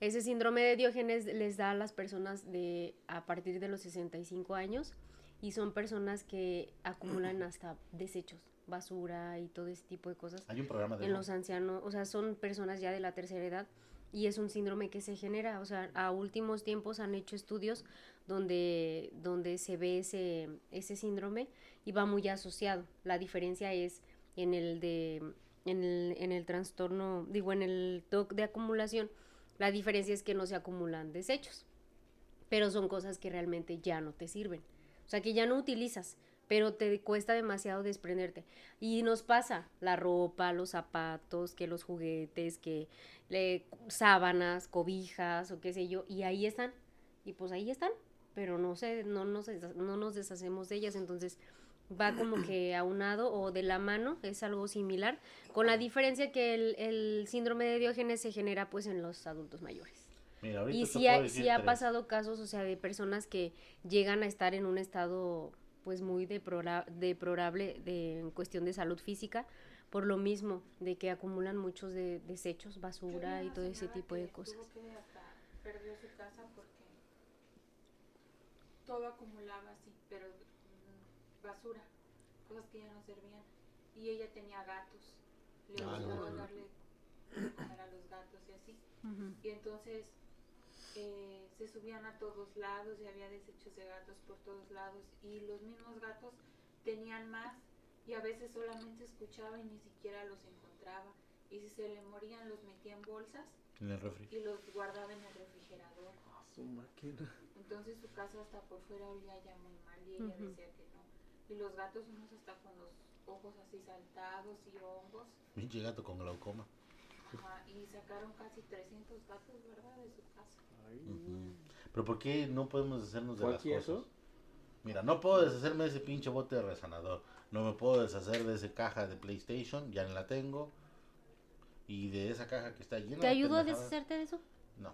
Ese síndrome de Diógenes les da a las personas de a partir de los 65 años y son personas que acumulan hasta desechos, basura y todo ese tipo de cosas Hay un programa de en eso. los ancianos, o sea, son personas ya de la tercera edad y es un síndrome que se genera, o sea, a últimos tiempos han hecho estudios donde, donde se ve ese, ese síndrome y va muy asociado. La diferencia es en el de en el, en el trastorno, digo, en el TOC de acumulación, la diferencia es que no se acumulan desechos, pero son cosas que realmente ya no te sirven. O sea, que ya no utilizas, pero te cuesta demasiado desprenderte. Y nos pasa la ropa, los zapatos, que los juguetes, que le, sábanas, cobijas o qué sé yo, y ahí están. Y pues ahí están, pero no, se, no, nos, no nos deshacemos de ellas. Entonces va como que aunado o de la mano, es algo similar, con la diferencia que el, el síndrome de Diógenes se genera pues en los adultos mayores. Mira, Y sí, ha, sí pasado casos, o sea, de personas que llegan a estar en un estado pues muy deplora- deplorable de, en cuestión de salud física, por lo mismo, de que acumulan muchos de, desechos, basura y todo ese tipo de cosas. Perdió su casa porque todo acumulaba así, pero basura, cosas que ya no servían. Y ella tenía gatos, le Ah, gustaba no. darle a los gatos y así. Y entonces eh, se subían a todos lados y había desechos de gatos por todos lados. Y los mismos gatos tenían más y a veces solamente escuchaba y ni siquiera los encontraba. Y si se le morían los metía en bolsas En el refri. y los guardaba en el refrigerador. Ah, su máquina. Entonces su casa hasta por fuera olía ya muy mal y ella decía que no. Y los gatos unos hasta con los ojos así saltados y hongos. Pinche gato con glaucoma. Ajá, y sacaron casi 300 gatos, ¿verdad? De su casa. Ay. Ujú. Pero ¿por qué no podemos deshacernos de ¿Fue las cosas? eso? Mira, no puedo deshacerme de ese pinche bote de resanador. No me puedo deshacer de esa caja de PlayStation, ya no la tengo. Y de esa caja que está llena ¿Te de ayudó a deshacerte de eso? No.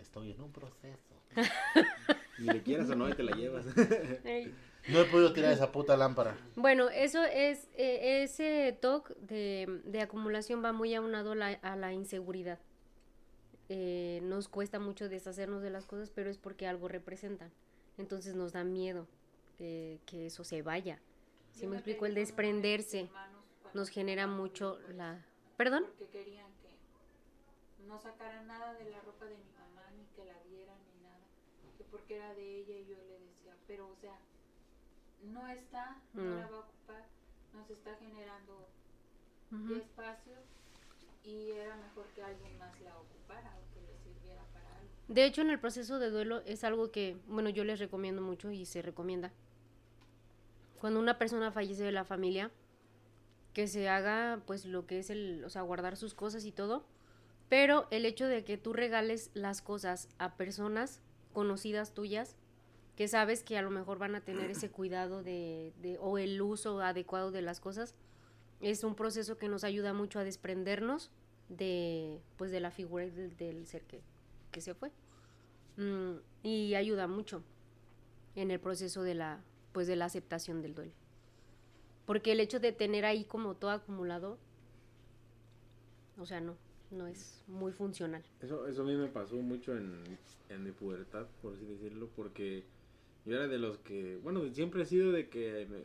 Estoy en un proceso. Ni le quieras o no, y te la llevas. No he podido tirar esa puta lámpara. Bueno, eso es, eh, ese TOC de, de acumulación va muy aunado a la, a la inseguridad. Eh, nos cuesta mucho deshacernos de las cosas, pero es porque algo representan. Entonces nos da miedo que, que eso se vaya. Si Yo me explico, el desprenderse nos genera mucho después, la... ¿Perdón? Porque querían que no sacaran nada de la ropa de mi mamá, ni que la vieran, ni nada. Que porque era de ella y yo le decía, pero o sea, no está, no Mm. la va a ocupar, nos está generando espacio y era mejor que alguien más la ocupara o que le sirviera para algo. De hecho, en el proceso de duelo es algo que, bueno, yo les recomiendo mucho y se recomienda. Cuando una persona fallece de la familia, que se haga pues lo que es el, o sea, guardar sus cosas y todo, pero el hecho de que tú regales las cosas a personas conocidas tuyas, que sabes que a lo mejor van a tener ese cuidado de, de- o el uso adecuado de las cosas, es un proceso que nos ayuda mucho a desprendernos de, pues, de la figura del, del ser que, que se fue. Mm, y ayuda mucho en el proceso de la, pues, de la aceptación del duelo. Porque el hecho de tener ahí como todo acumulado, o sea, no, no es muy funcional. Eso, eso a mí me pasó mucho en, en mi pubertad, por así decirlo, porque Yo era de los que, bueno, siempre he sido de que me-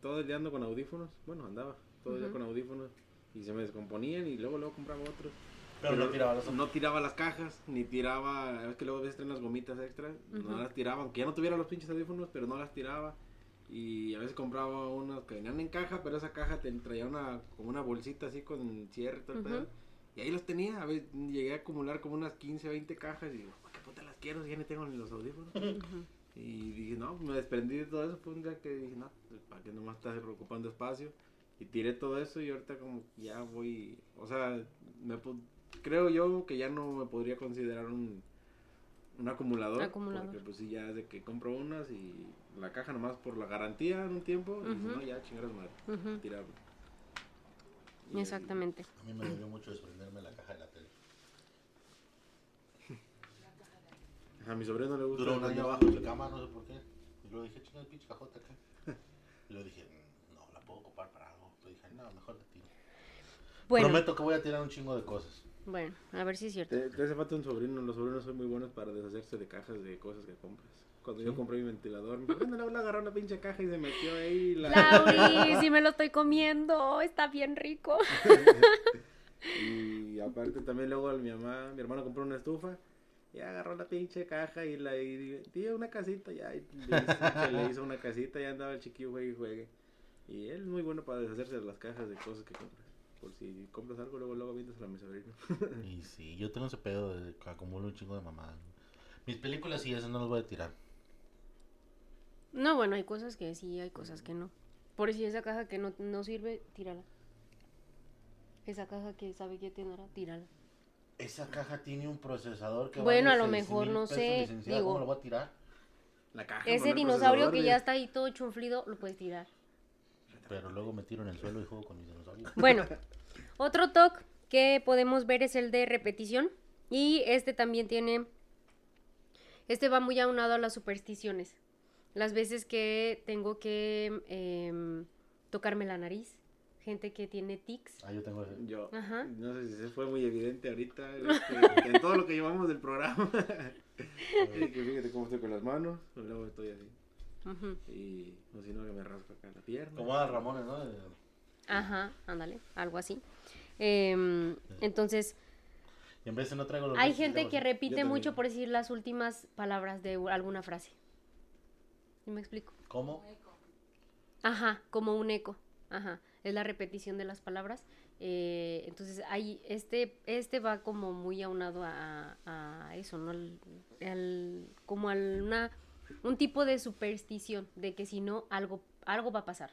todo el día ando con audífonos. Bueno, andaba todo el día con audífonos y se me descomponían y luego luego compraba otros. Pero no tiraba los no tiraba las cajas, ni tiraba, es que luego a veces traen las gomitas extras, Ujú. no las tiraba, aunque ya no tuviera los pinches audífonos, pero no las tiraba. Y a veces compraba unas que venían en caja, pero esa caja te traía una, como una bolsita así con cierre y todo el pedo. Y ahí los tenía, a veces llegué a acumular como unas 15, 20 cajas y digo, ¿para qué puta las quiero si ya ni tengo ni los audífonos? Y dije, no, me desprendí de todo eso. Fue un día que dije, no, pues, ¿para qué nomás estás ocupando espacio? Y tiré todo eso y ahorita como ya voy, o sea, me, pu- creo yo que ya no me podría considerar un, un acumulador. Acumulador. Porque pues sí, ya es de que compro unas y la caja nomás por la garantía en un tiempo. Y dices, Ujú. no, ya chingar madre, Ujú. tirarlo. Y- Exactamente. A mí me dolió mucho desprenderme la caja de la tele. A mi sobrino le gusta. Duró un el- año abajo de mi cama, no sé por qué. Y luego dije, chinga, pinche cajota acá. Y luego dije, "Mm, no, la puedo ocupar para algo. Entonces dije, no, mejor la tiro. Bueno, Prometo que voy a tirar un chingo de cosas. bueno, a ver si es cierto. Te, te hace falta un sobrino. Los sobrinos son muy buenos para deshacerse de cajas de cosas que compras. Cuando yo Sí. compré mi ventilador, mi sobrino le agarró una pinche caja y se metió ahí. La... Lauri, si me lo estoy comiendo, está bien rico. y aparte también luego mi mamá, mi hermano compró una estufa. Y agarró la pinche caja y la y, tío, una casita ya. Y le, hizo, le hizo una casita y andaba el chiquillo juegue y juegue. Y él es muy bueno para deshacerse de las cajas de cosas que compras. Por si compras algo, luego luego vienes a mi sobrino. Y sí, yo tengo ese pedo de que acumulo un chingo de mamadas. Mis películas y esas no las voy a tirar. No, bueno, hay cosas que sí, hay cosas que no. Por si esa caja que no, no sirve, tírala. Esa caja que sabe que tendrá, tírala. Esa caja tiene un procesador que Bueno, vale a lo 6,000 mejor, no pesos, sé, licenciada, digo- ¿Cómo lo voy a tirar? La caja. Ese dinosaurio que de- ya está ahí todo chunflido, lo puedes tirar. Pero luego me tiro en el suelo y juego con mis dinosaurios. Bueno, otro TOC que podemos ver es el de repetición. Y este también tiene. Este va muy aunado a las supersticiones. Las veces que tengo que em, tocarme la nariz. Gente que tiene tics. Ah, yo tengo ese. Yo, Ajá. no sé si se fue muy evidente ahorita este, en todo lo que llevamos del programa. Que fíjate cómo estoy con las manos, luego estoy así. Y no si no que me rasco acá la pierna. Como a Ramones, ¿no? Ajá, ándale, algo así. Em, entonces, Y en vez de no traigo los hay gente que así. repite mucho por decir las últimas palabras de alguna frase. ¿Sí me explico? ¿Cómo? Ajá, como un eco. Ajá, es la repetición de las palabras. Eh, entonces, hay, este, este va como muy aunado a, a eso, ¿no? Al- al- como a una, un tipo de superstición, de que si no, algo, algo va a pasar.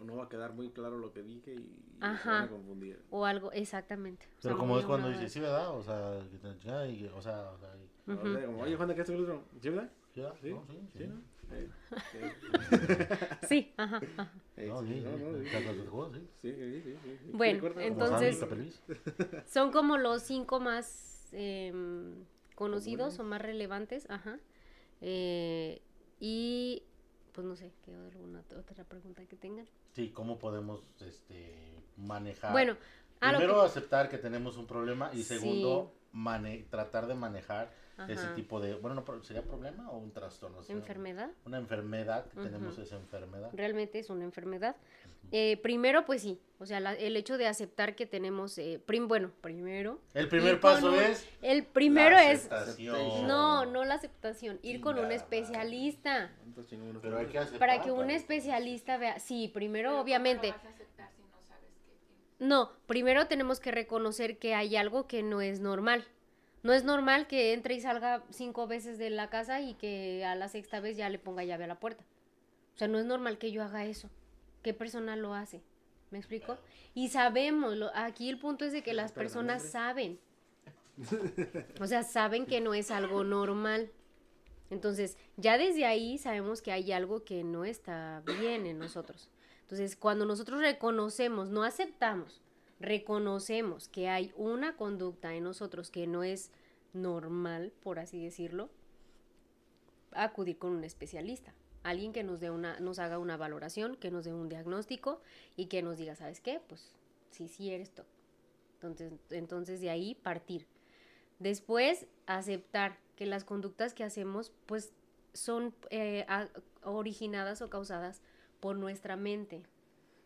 O no va a quedar muy claro lo que dije y, y se van a confundir. O algo, exactamente. O sea, Pero como es cuando aunado a dice, eso. sí, ¿verdad? O sea, que te chingada y, o sea, o sea, y- O Ujú. sea, como, oye, Juan, ¿de qué es el otro? ¿Sí, verdad? ¿sí? ¿Sí? No, sí, sí. ¿Sí, no? Sí, ajá, ajá. Bueno, Entonces-. Son como los cinco más em, conocidos o más relevantes, ajá. Eh, y pues no sé, ¿qué alguna otra pregunta que tengan? Sí, ¿cómo podemos este, manejar? Bueno, Primero que- aceptar que tenemos un problema y Sí. segundo mane- tratar de manejar ese Ajá. tipo de, bueno, no, ¿sería problema o un trastorno? O sea, enfermedad, Una enfermedad, que tenemos esa enfermedad. realmente es una enfermedad. Eh, primero, pues sí, o sea, la- el hecho de aceptar que tenemos, eh, prim- bueno, primero, El primer paso un- es el primero la es, aceptación. no, no la aceptación, ir con un especialista. ¿Cuántos chingones Pero hay que aceptar. Para que un para- especialista vea, sí, primero Pero ¿cómo obviamente, lo vas a aceptar si no sabes qué tienes? No, primero tenemos que reconocer que hay algo que no es normal. No es normal que entre y salga cinco veces de la casa y que a la sexta vez ya le ponga llave a la puerta. O sea, no es normal que yo haga eso. ¿Qué persona lo hace? ¿Me explico? Y sabemos, lo- aquí el punto es de que las personas saben. O sea, saben que no es algo normal. Entonces, ya desde ahí sabemos que hay algo que no está bien en nosotros. Entonces, cuando nosotros reconocemos, no aceptamos, reconocemos que hay una conducta en nosotros que no es normal, por así decirlo, acudir con un especialista, alguien que nos dé una, nos haga una valoración, que nos dé un diagnóstico y que nos diga, ¿sabes qué? Pues sí, sí eres tú. Entonces, de ahí partir. Después, aceptar que las conductas que hacemos, pues son eh, originadas o causadas por nuestra mente.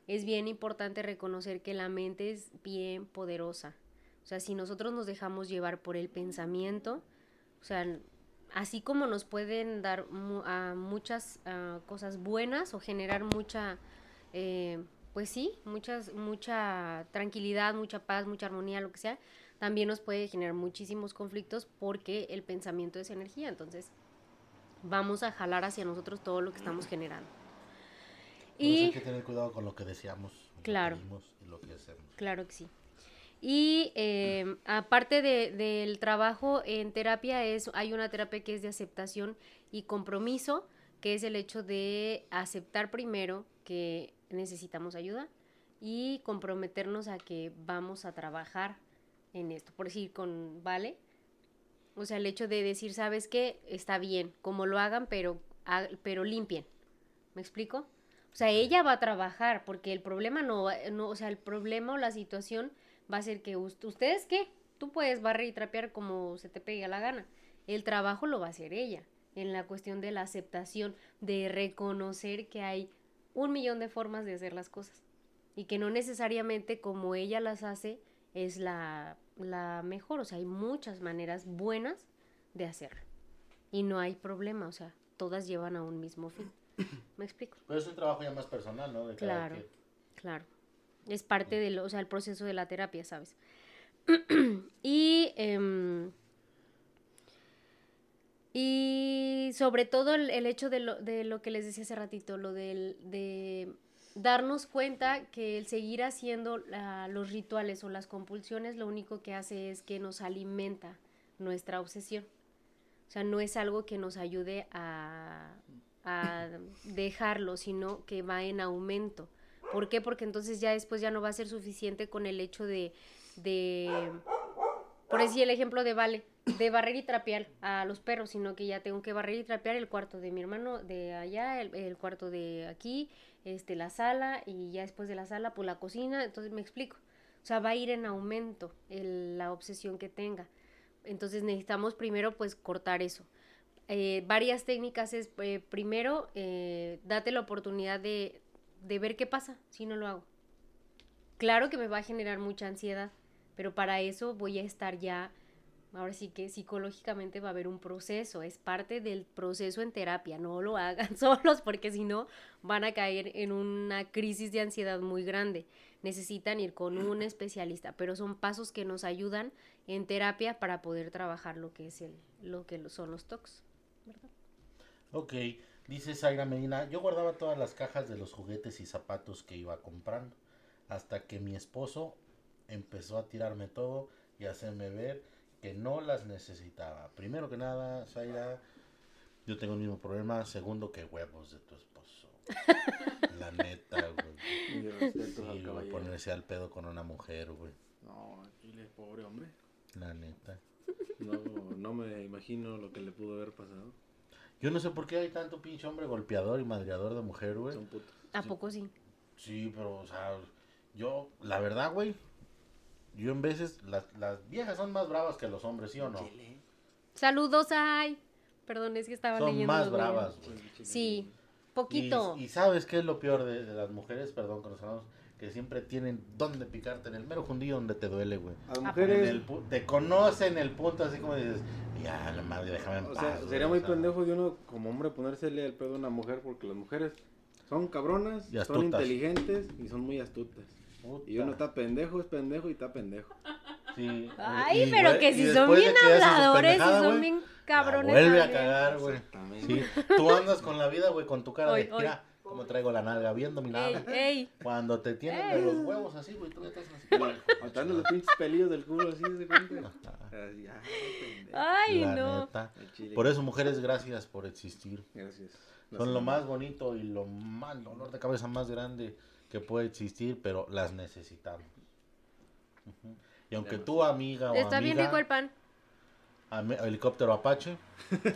Es bien importante reconocer que la mente es bien poderosa. O sea, si nosotros nos dejamos llevar por el pensamiento, o sea, así como nos pueden dar mu- a muchas ah, cosas buenas o generar mucha, eh, pues sí, muchas, mucha tranquilidad, mucha paz, mucha armonía, lo que sea, también nos puede generar muchísimos conflictos porque el pensamiento es energía. Entonces, vamos a jalar hacia nosotros todo lo que estamos generando. Y hay que tener cuidado con lo que deseamos, lo que Claro. pedimos y lo que hacemos. Claro que sí. Y eh, aparte de- del trabajo en terapia, es, hay una terapia que es de aceptación y compromiso, que es el hecho de aceptar primero que necesitamos ayuda y comprometernos a que vamos a trabajar en esto. Por decir, con Vale, o sea, el hecho de decir, ¿sabes qué? Está bien, como lo hagan, pero, pero limpien. ¿Me explico? O sea, ella va a trabajar porque el problema no, va- no o sea, el problema o la situación va a ser que us- ustedes qué, tú puedes barrer y trapear como se te pegue la gana. El trabajo lo va a hacer ella en la cuestión de la aceptación, de reconocer que hay un millón de formas de hacer las cosas y que no necesariamente como ella las hace es la, la mejor, o sea, hay muchas maneras buenas de hacerlo y no hay problema, o sea, todas llevan a un mismo fin. ¿Me explico? Pero es un trabajo ya más personal, ¿no? De Claro. Claro. Es parte del, o sea, el proceso de la terapia, ¿sabes? y, em, y sobre todo el, el hecho de lo, de lo que les decía hace ratito, lo del, de darnos cuenta que el seguir haciendo la- los rituales o las compulsiones lo único que hace es que nos alimenta nuestra obsesión. O sea, no es algo que nos ayude a, a dejarlo, sino que va en aumento. ¿Por qué? Porque entonces ya después ya no va a ser suficiente con el hecho de, de por decir el ejemplo de Vale, de barrer y trapear a los perros, sino que ya tengo que barrer y trapear el cuarto de mi hermano de allá, el, cuarto de aquí, este, la sala, y ya después de la sala, pues la cocina, entonces me explico. O sea, va a ir en aumento el- la obsesión que tenga. Entonces necesitamos primero pues cortar eso. Eh, varias técnicas es, eh, primero, eh, date la oportunidad de, ver qué pasa si no lo hago. Claro que me va a generar mucha ansiedad, pero para eso voy a estar ya, ahora sí que psicológicamente va a haber un proceso, es parte del proceso en terapia, no lo hagan solos porque si no van a caer en una crisis de ansiedad muy grande. Necesitan ir con un especialista, pero son pasos que nos ayudan en terapia para poder trabajar lo que es el, lo que son los TOCs. ¿Verdad? Ok, dice Zaira Medina, yo guardaba todas las cajas de los juguetes y zapatos que iba comprando, hasta que mi esposo empezó a tirarme todo y a hacerme ver que no las necesitaba. Primero que nada, Zaira, yo tengo el mismo problema. Segundo, que huevos de tu esposo. La neta, güey. Mi respeto Sí, al güey, caballero. ponerse al pedo con una mujer, güey. No, Chile, pobre hombre. La neta. No, no me imagino lo que le pudo haber pasado. Yo no sé por qué hay tanto pinche hombre golpeador y madreador de mujer, güey. Son putos. ¿A Sí. poco sí? Sí, pero, o sea, yo, la verdad, güey, yo en veces, las, las viejas son más bravas que los hombres, ¿sí o no? Chile. Saludos, ay. Perdón, es que estaba Son leyendo. más los mensajes. bravas, güey. Sí, Y, poquito. y sabes qué es lo peor de, de las mujeres, perdón, que nos hablamos, que siempre tienen dónde picarte, en el mero fundillo donde te duele, güey. Las En mujeres, el te conocen el punto así como dices, ya, la madre, déjame en o sea, güey", sería muy o sea, pendejo de uno como hombre ponérsele el pedo a una mujer porque las mujeres son cabronas, Y son inteligentes y son muy astutas. puta. Y uno está pendejo, es pendejo y está pendejo. Sí, Ay, y, pero güey, que si son bien habladores, si son güey, bien la cabrones. vuelve a cagar, güey. Sí, tú andas con la vida, güey, con tu cara Hoy, de, hoy. mira, cómo traigo la nalga, viendo mi Ey, nalga. ey. Cuando te tienen de los huevos así, güey, tú ya estás así. Matando los pinches pelillos del culo así, pendejo. Ay, La no. neta. Por eso, mujeres, gracias por existir. Gracias. Son lo más bonito y lo más dolor de cabeza más grande que puede existir, pero las necesitamos. Y aunque tú, amiga o Está bien amiga, rico el pan. helicóptero Apache,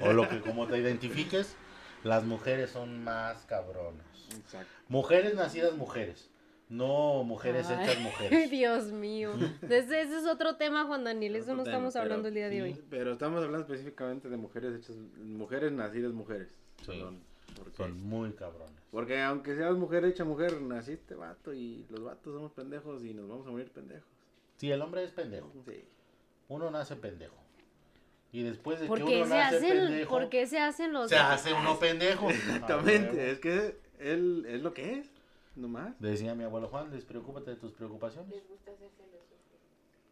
o lo que como te identifiques, las mujeres son más cabronas. Exacto. Mujeres nacidas mujeres. No mujeres Ay, hechas mujeres. Dios mío. Ese, ese es otro tema, Juan Daniel. Eso no estamos tema, pero hablando el día de sí. hoy. Pero estamos hablando específicamente de mujeres hechas, mujeres nacidas mujeres. Sí. Perdón, porque, Son muy cabrones. porque aunque seas mujer hecha mujer, naciste vato y los vatos somos pendejos y nos vamos a morir pendejos. Sí, el hombre es pendejo. Sí. Uno nace pendejo. Y después de ¿Por que uno se nace hacen, pendejo, por qué se hacen los se hace uno pendejo. Exactamente, es que él es lo que es, nomás. Decía mi abuelo Juan, despreocúpate de tus preocupaciones. Les gusta hacerse los.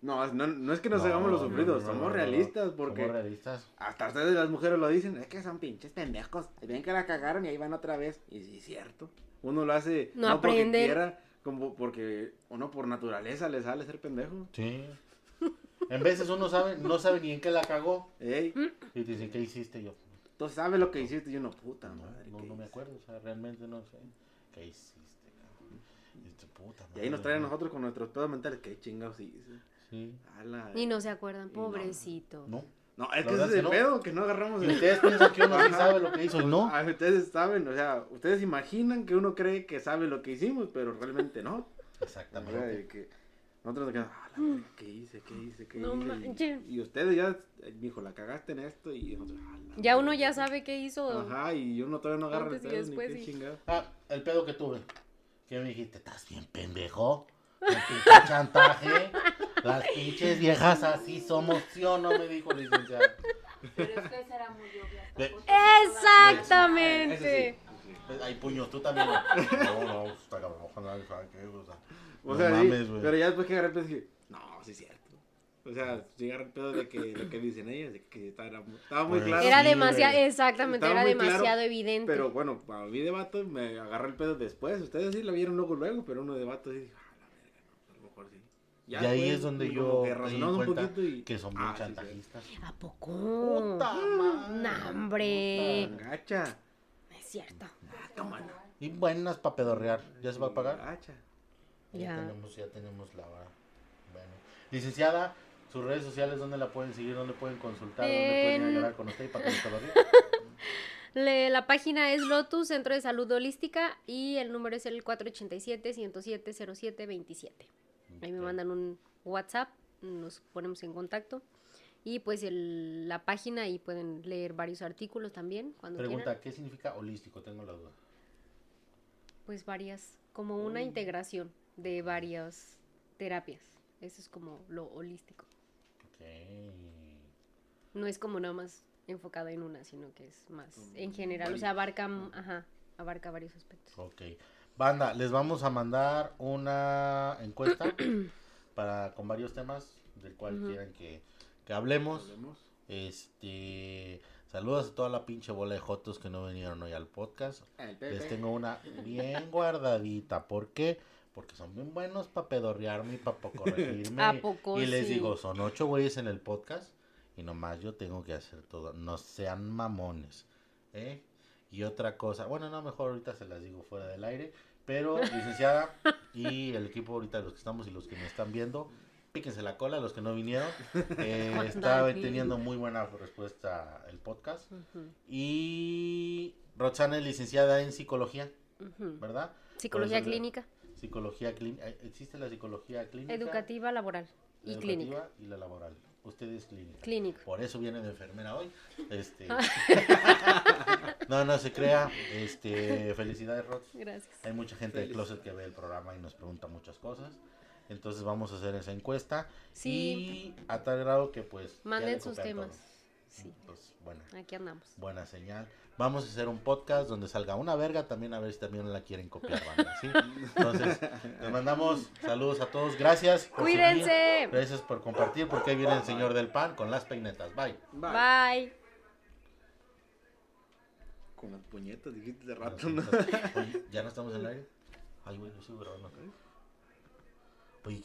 No, no, no es que nos No, hagamos los sufridos, no, no, somos realistas porque Somos realistas. hasta ustedes las mujeres lo dicen, es que son pinches pendejos, ven que la cagaron y ahí van otra vez. Y sí, es cierto. Uno lo hace No porque quiera, como porque uno por naturaleza le sale ser pendejo. Sí. En veces uno sabe, no sabe ni en qué la cagó. Ey, Y te dicen, ¿qué hiciste? Yo, tú sabes lo que hiciste y uno, puta no, madre. no, ¿qué no me acuerdo. O sea, realmente no sé. ¿Qué hiciste, cabrón? Y tu puta Y ahí nos traen a ¿no? nosotros con nuestros pedos mentales, qué chingados hice. Sí. Ala, Y no se acuerdan, no. pobrecito. No. No, La es que ese es el no. pedo, que no agarramos el... ustedes piensan que uno sabe lo que hizo no. Ah, ustedes saben, o sea, ustedes imaginan que uno cree que sabe lo que hicimos, pero realmente no. O sea, Exactamente. que nosotros nos quedamos, ah, la verga, ¿qué hice? ¿Qué hice? ¿Qué No hice? manches. Y, y ustedes ya, eh, mijo, la cagaste en esto y nosotros, ah, la Ya uno ya sabe qué hizo. Ajá, y uno todavía no agarra el Antes y pedo ni después, qué sí. chingado. Ah, el pedo que tuve. Que me dijiste, ¿estás bien pendejo? El pinche chantaje. Las pinches viejas así somos, ¿sí o no? Me dijo el licenciado. Pero es que esa era muy obvia. Exactamente. Ese sí, sí. Hay puños, tú también. No, no, está cabrón. Ojalá, ¿sabe qué? O sea, O no sea, sí, mames, pero ya después que agarré el pedo dije, no, sí es cierto. O sea, sí agarré el pedo de que lo que dicen ellas, de que estaba, estaba muy Pues, claro. Era Sí, demasiado, güey. exactamente, Estaba era muy claro, demasiado evidente. Pero bueno, para mí de vato me agarré el pedo después. Ustedes sí la vieron luego, luego, pero uno de vato sí dije, ah, la verga, no, a lo mejor sí. Y ahí es donde yo que razonamos un cuenta poquito y- que son bien Ah, sí, chantajistas. ¿A poco? ¡Puta madre! No, hombre. sí. Gacha. No es cierto. Ah. Y buenas para pedorrear. ¿Ya se va a pagar? Gacha. Ya tenemos, ya tenemos la hora. Bueno. Licenciada, sus redes sociales, ¿dónde la pueden seguir? ¿Dónde pueden consultar? ¿Dónde pueden En- llorar con usted y para que se lo ríe? Le- la página es Lotus Centro de Salud Holística y el número es el 487-107-0727. Ahí me mandan un WhatsApp, nos ponemos en contacto. Y pues el- la página ahí pueden leer varios artículos también cuando Pregunta, quieran. ¿qué significa holístico? Tengo la duda. Pues varias, como una integración de varias terapias. Eso es como lo holístico. Ok. No es como nada más enfocado en una, sino que es más en general. O sea, abarca, ajá, abarca varios aspectos. Ok. Banda, les vamos a mandar una encuesta para con varios temas del cual quieran que, que hablemos. Hablemos. Este, saludos a toda la pinche bola de jotos que no vinieron hoy al podcast. Les tengo una bien guardadita. ¿Por qué? Porque son bien buenos para pedorrearme y para corregirme. ¿A poco y les digo, son ocho güeyes en el podcast y nomás yo tengo que hacer todo. No sean mamones. ¿eh? Y otra cosa, bueno, no, mejor ahorita se las digo fuera del aire. Pero, licenciada y el equipo ahorita, los que estamos y los que me están viendo, píquense la cola, los que no vinieron. Eh, está teniendo muy buena respuesta el podcast. Y Roxana es licenciada en psicología. ¿verdad? Psicología clínica, Psicología clínica. ¿Existe la psicología clínica? educativa, laboral la y clínica. educativa Y la laboral. Usted es clínica. Clínica. Por eso viene de enfermera hoy. Este... no, no se crea. Este, felicidades, Rox. Gracias. Hay mucha gente de closet que ve el programa y nos pregunta muchas cosas. Entonces vamos a hacer esa encuesta. Sí. Y a tal grado que pues... Manden sus temas. todo. Sí, Pues bueno. aquí andamos. Buena señal. Vamos a hacer un podcast donde salga una verga también a ver si también la quieren copiar, banda, ¿sí? Entonces, les mandamos saludos a todos. Gracias. por Cuídense. seguir. Gracias por compartir porque ahí viene el señor del pan con las peinetas. Bye. Bye. Bye. Con las puñetas dijiste de rato, ¿no? peinetas. Oye, ¿ya no estamos en el aire? Ay, güey, yo sigo grabando acá. Oye,